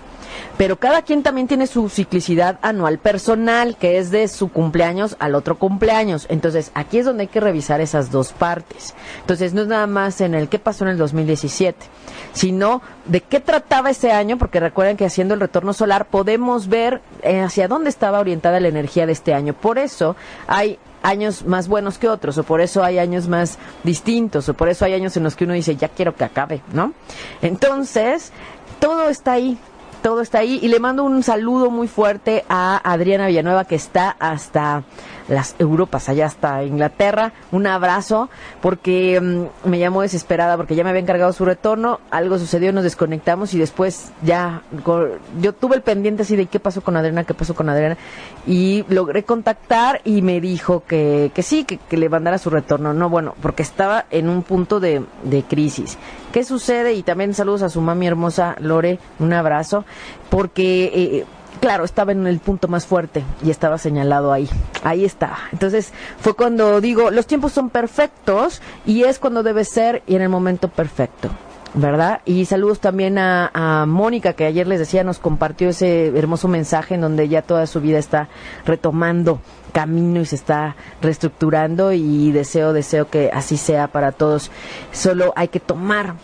pero cada quien también tiene su ciclicidad anual personal, que es de su cumpleaños al otro cumpleaños. Entonces, aquí es donde hay que revisar esas dos partes. Entonces, no es nada más en el qué pasó en el 2017, sino de qué trataba ese año, porque recuerden que haciendo el retorno solar podemos ver eh, hacia dónde estaba orientada la energía de este año. Por eso hay años más buenos que otros, o por eso hay años más distintos, o por eso hay años en los que uno dice, ya quiero que acabe, ¿no? Entonces, todo está ahí, todo está ahí. Y le mando un saludo muy fuerte a Adriana Villanueva, que está hasta las Europas, allá hasta Inglaterra. Un abrazo, porque mm, me llamó desesperada, porque ya me había encargado su retorno. Algo sucedió, nos desconectamos y después ya. Yo tuve el pendiente así de qué pasó con Adriana, qué pasó con Adriana. Y logré contactar y me dijo que, que sí, que, le mandara su retorno. No, bueno, porque estaba en un punto de, de crisis. ¿Qué sucede? Y también saludos a su mami hermosa Lore, un abrazo, porque eh, claro, estaba en el punto más fuerte y estaba señalado ahí. Ahí estaba. Entonces fue cuando digo, los tiempos son perfectos y es cuando debe ser y en el momento perfecto. ¿verdad? Y saludos también a, a Mónica, que ayer les decía, nos compartió ese hermoso mensaje en donde ya toda su vida está retomando camino y se está reestructurando y deseo, deseo que así sea para todos. Solo hay que tomar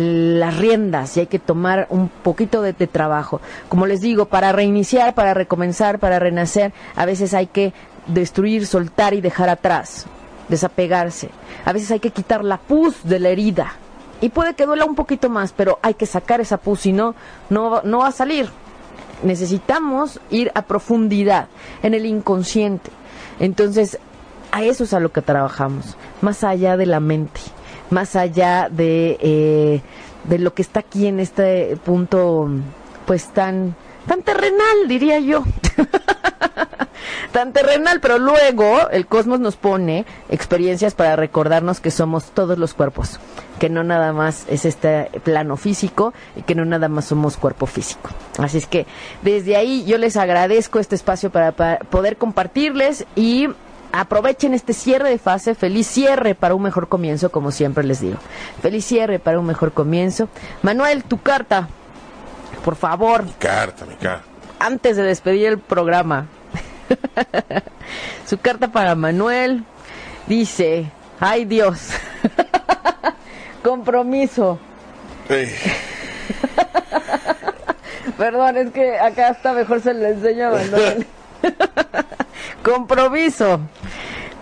las riendas y hay que tomar un poquito de, trabajo. Como les digo, para reiniciar, para recomenzar, para renacer, a veces hay que destruir, soltar y dejar atrás, desapegarse. A veces hay que quitar la pus de la herida. Y puede que duela un poquito más, pero hay que sacar esa pus, si no, no, no va a salir. Necesitamos ir a profundidad en el inconsciente. Entonces, a eso es a lo que trabajamos, más allá de la mente más allá de, eh, de lo que está aquí en este punto, pues tan, tan terrenal, diría yo. [LAUGHS] tan terrenal, pero luego el cosmos nos pone experiencias para recordarnos que somos todos los cuerpos, que no nada más es este plano físico y que no nada más somos cuerpo físico. Así es que desde ahí yo les agradezco este espacio para, para poder compartirles y aprovechen este cierre de fase, feliz cierre para un mejor comienzo, como siempre les digo. Feliz cierre para un mejor comienzo. Manuel, tu carta, por favor. Mi carta, mi carta. Antes de despedir el programa. [LAUGHS] Su carta para Manuel dice, ay Dios, [LAUGHS] compromiso. [LAUGHS] Perdón, es que acá está mejor se le enseña a Manuel. [LAUGHS] compromiso.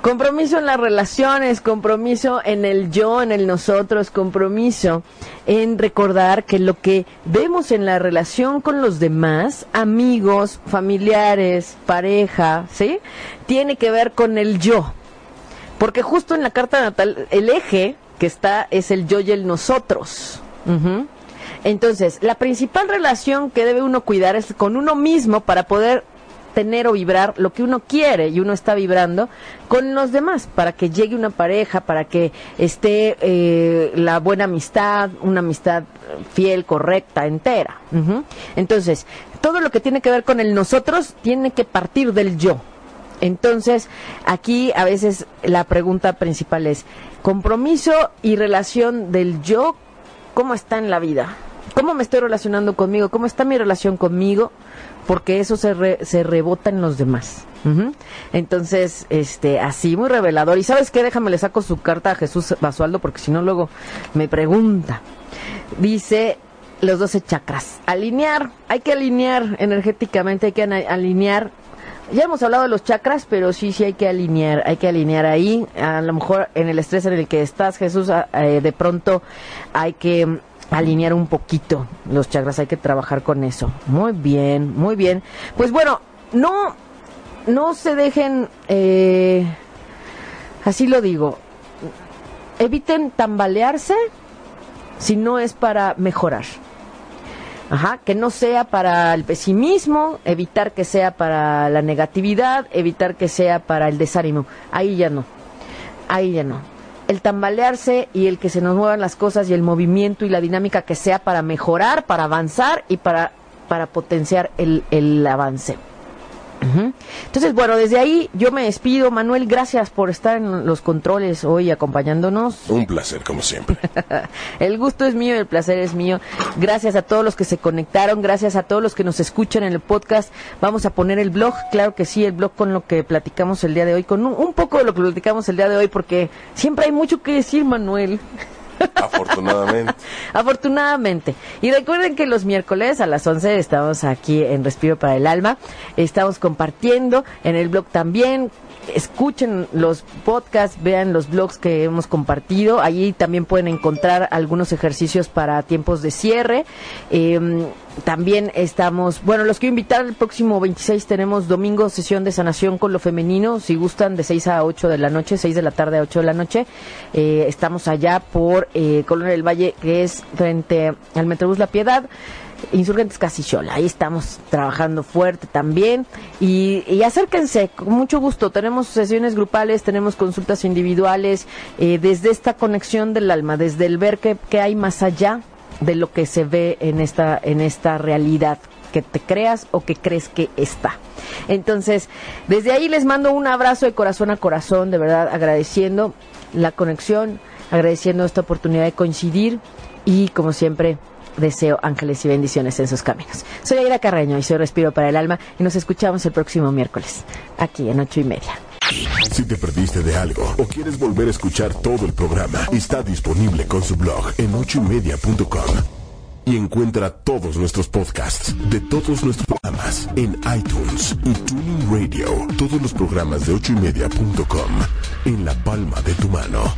Compromiso en las relaciones, compromiso en el yo, en el nosotros, compromiso en recordar que lo que vemos en la relación con los demás, amigos, familiares, pareja, ¿sí? Tiene que ver con el yo. Porque justo en la carta natal, el eje que está es el yo y el nosotros. Entonces, la principal relación que debe uno cuidar es con uno mismo para poder tener o vibrar lo que uno quiere y uno está vibrando con los demás para que llegue una pareja, para que esté eh, la buena amistad, una amistad fiel, correcta, entera. Entonces, todo lo que tiene que ver con el nosotros tiene que partir del yo. Entonces, aquí a veces la pregunta principal es, compromiso y relación del yo, ¿cómo está en la vida? ¿Cómo me estoy relacionando conmigo? ¿Cómo está mi relación conmigo? Porque eso se, se rebota en los demás. Entonces, este, así, muy revelador. Y sabes qué, déjame le saco su carta a Jesús Basualdo, porque si no luego me pregunta. Dice los 12 chakras. Alinear, hay que alinear energéticamente, hay que alinear ya hemos hablado de los chakras, pero sí, sí hay que alinear, hay que alinear ahí. A lo mejor en el estrés en el que estás, Jesús, eh, de pronto hay que alinear un poquito los chakras, hay que trabajar con eso. Muy bien, muy bien. Pues bueno, no, no se dejen, eh, así lo digo, eviten tambalearse si no es para mejorar. Ajá, que no sea para el pesimismo, evitar que sea para la negatividad, evitar que sea para el desánimo. Ahí ya no. Ahí ya no el tambalearse y el que se nos muevan las cosas y el movimiento y la dinámica que sea para mejorar, para avanzar y para, para potenciar el, el avance. Entonces, bueno, desde ahí yo me despido. Manuel, gracias por estar en los controles hoy acompañándonos. Un placer, como siempre. [LAUGHS] el gusto es mío, el placer es mío. Gracias a todos los que se conectaron, gracias a todos los que nos escuchan en el podcast. Vamos a poner el blog, claro que sí, el blog con lo que platicamos el día de hoy, con un, poco de lo que platicamos el día de hoy, porque siempre hay mucho que decir, Manuel. [LAUGHS] Afortunadamente. Afortunadamente. Y recuerden que los miércoles a las 11 estamos aquí en Respiro para el Alma. Estamos compartiendo en el blog también escuchen los podcasts, vean los blogs que hemos compartido. Allí también pueden encontrar algunos ejercicios para tiempos de cierre. Em, también estamos, bueno, los quiero invitar el próximo 26 tenemos domingo sesión de sanación con lo femenino, si gustan de 6 a 8 de la noche, 6 de la tarde a 8 de la noche. Eh, estamos allá por eh, Colonia del Valle, que es frente al Metrobús La Piedad. Insurgentes Casichola. Ahí estamos trabajando fuerte también. Y, acérquense, con mucho gusto. Tenemos sesiones grupales, tenemos consultas individuales, eh, desde esta conexión del alma, desde el ver que, hay más allá de lo que se ve en esta, en esta realidad que te creas o que crees que está. Entonces, desde ahí les mando un abrazo de corazón a corazón, de verdad, agradeciendo la conexión, agradeciendo esta oportunidad de coincidir y, como siempre, deseo ángeles y bendiciones en sus caminos. Soy Aida Carreño y soy Respiro para el Alma y nos escuchamos el próximo miércoles, aquí en ocho y media. Si te perdiste de algo o quieres volver a escuchar todo el programa, está disponible con su blog en ochoymedia.com. Y encuentra todos nuestros podcasts de todos nuestros programas en iTunes y Tuning Radio. Todos los programas de ochoymedia.com en la palma de tu mano.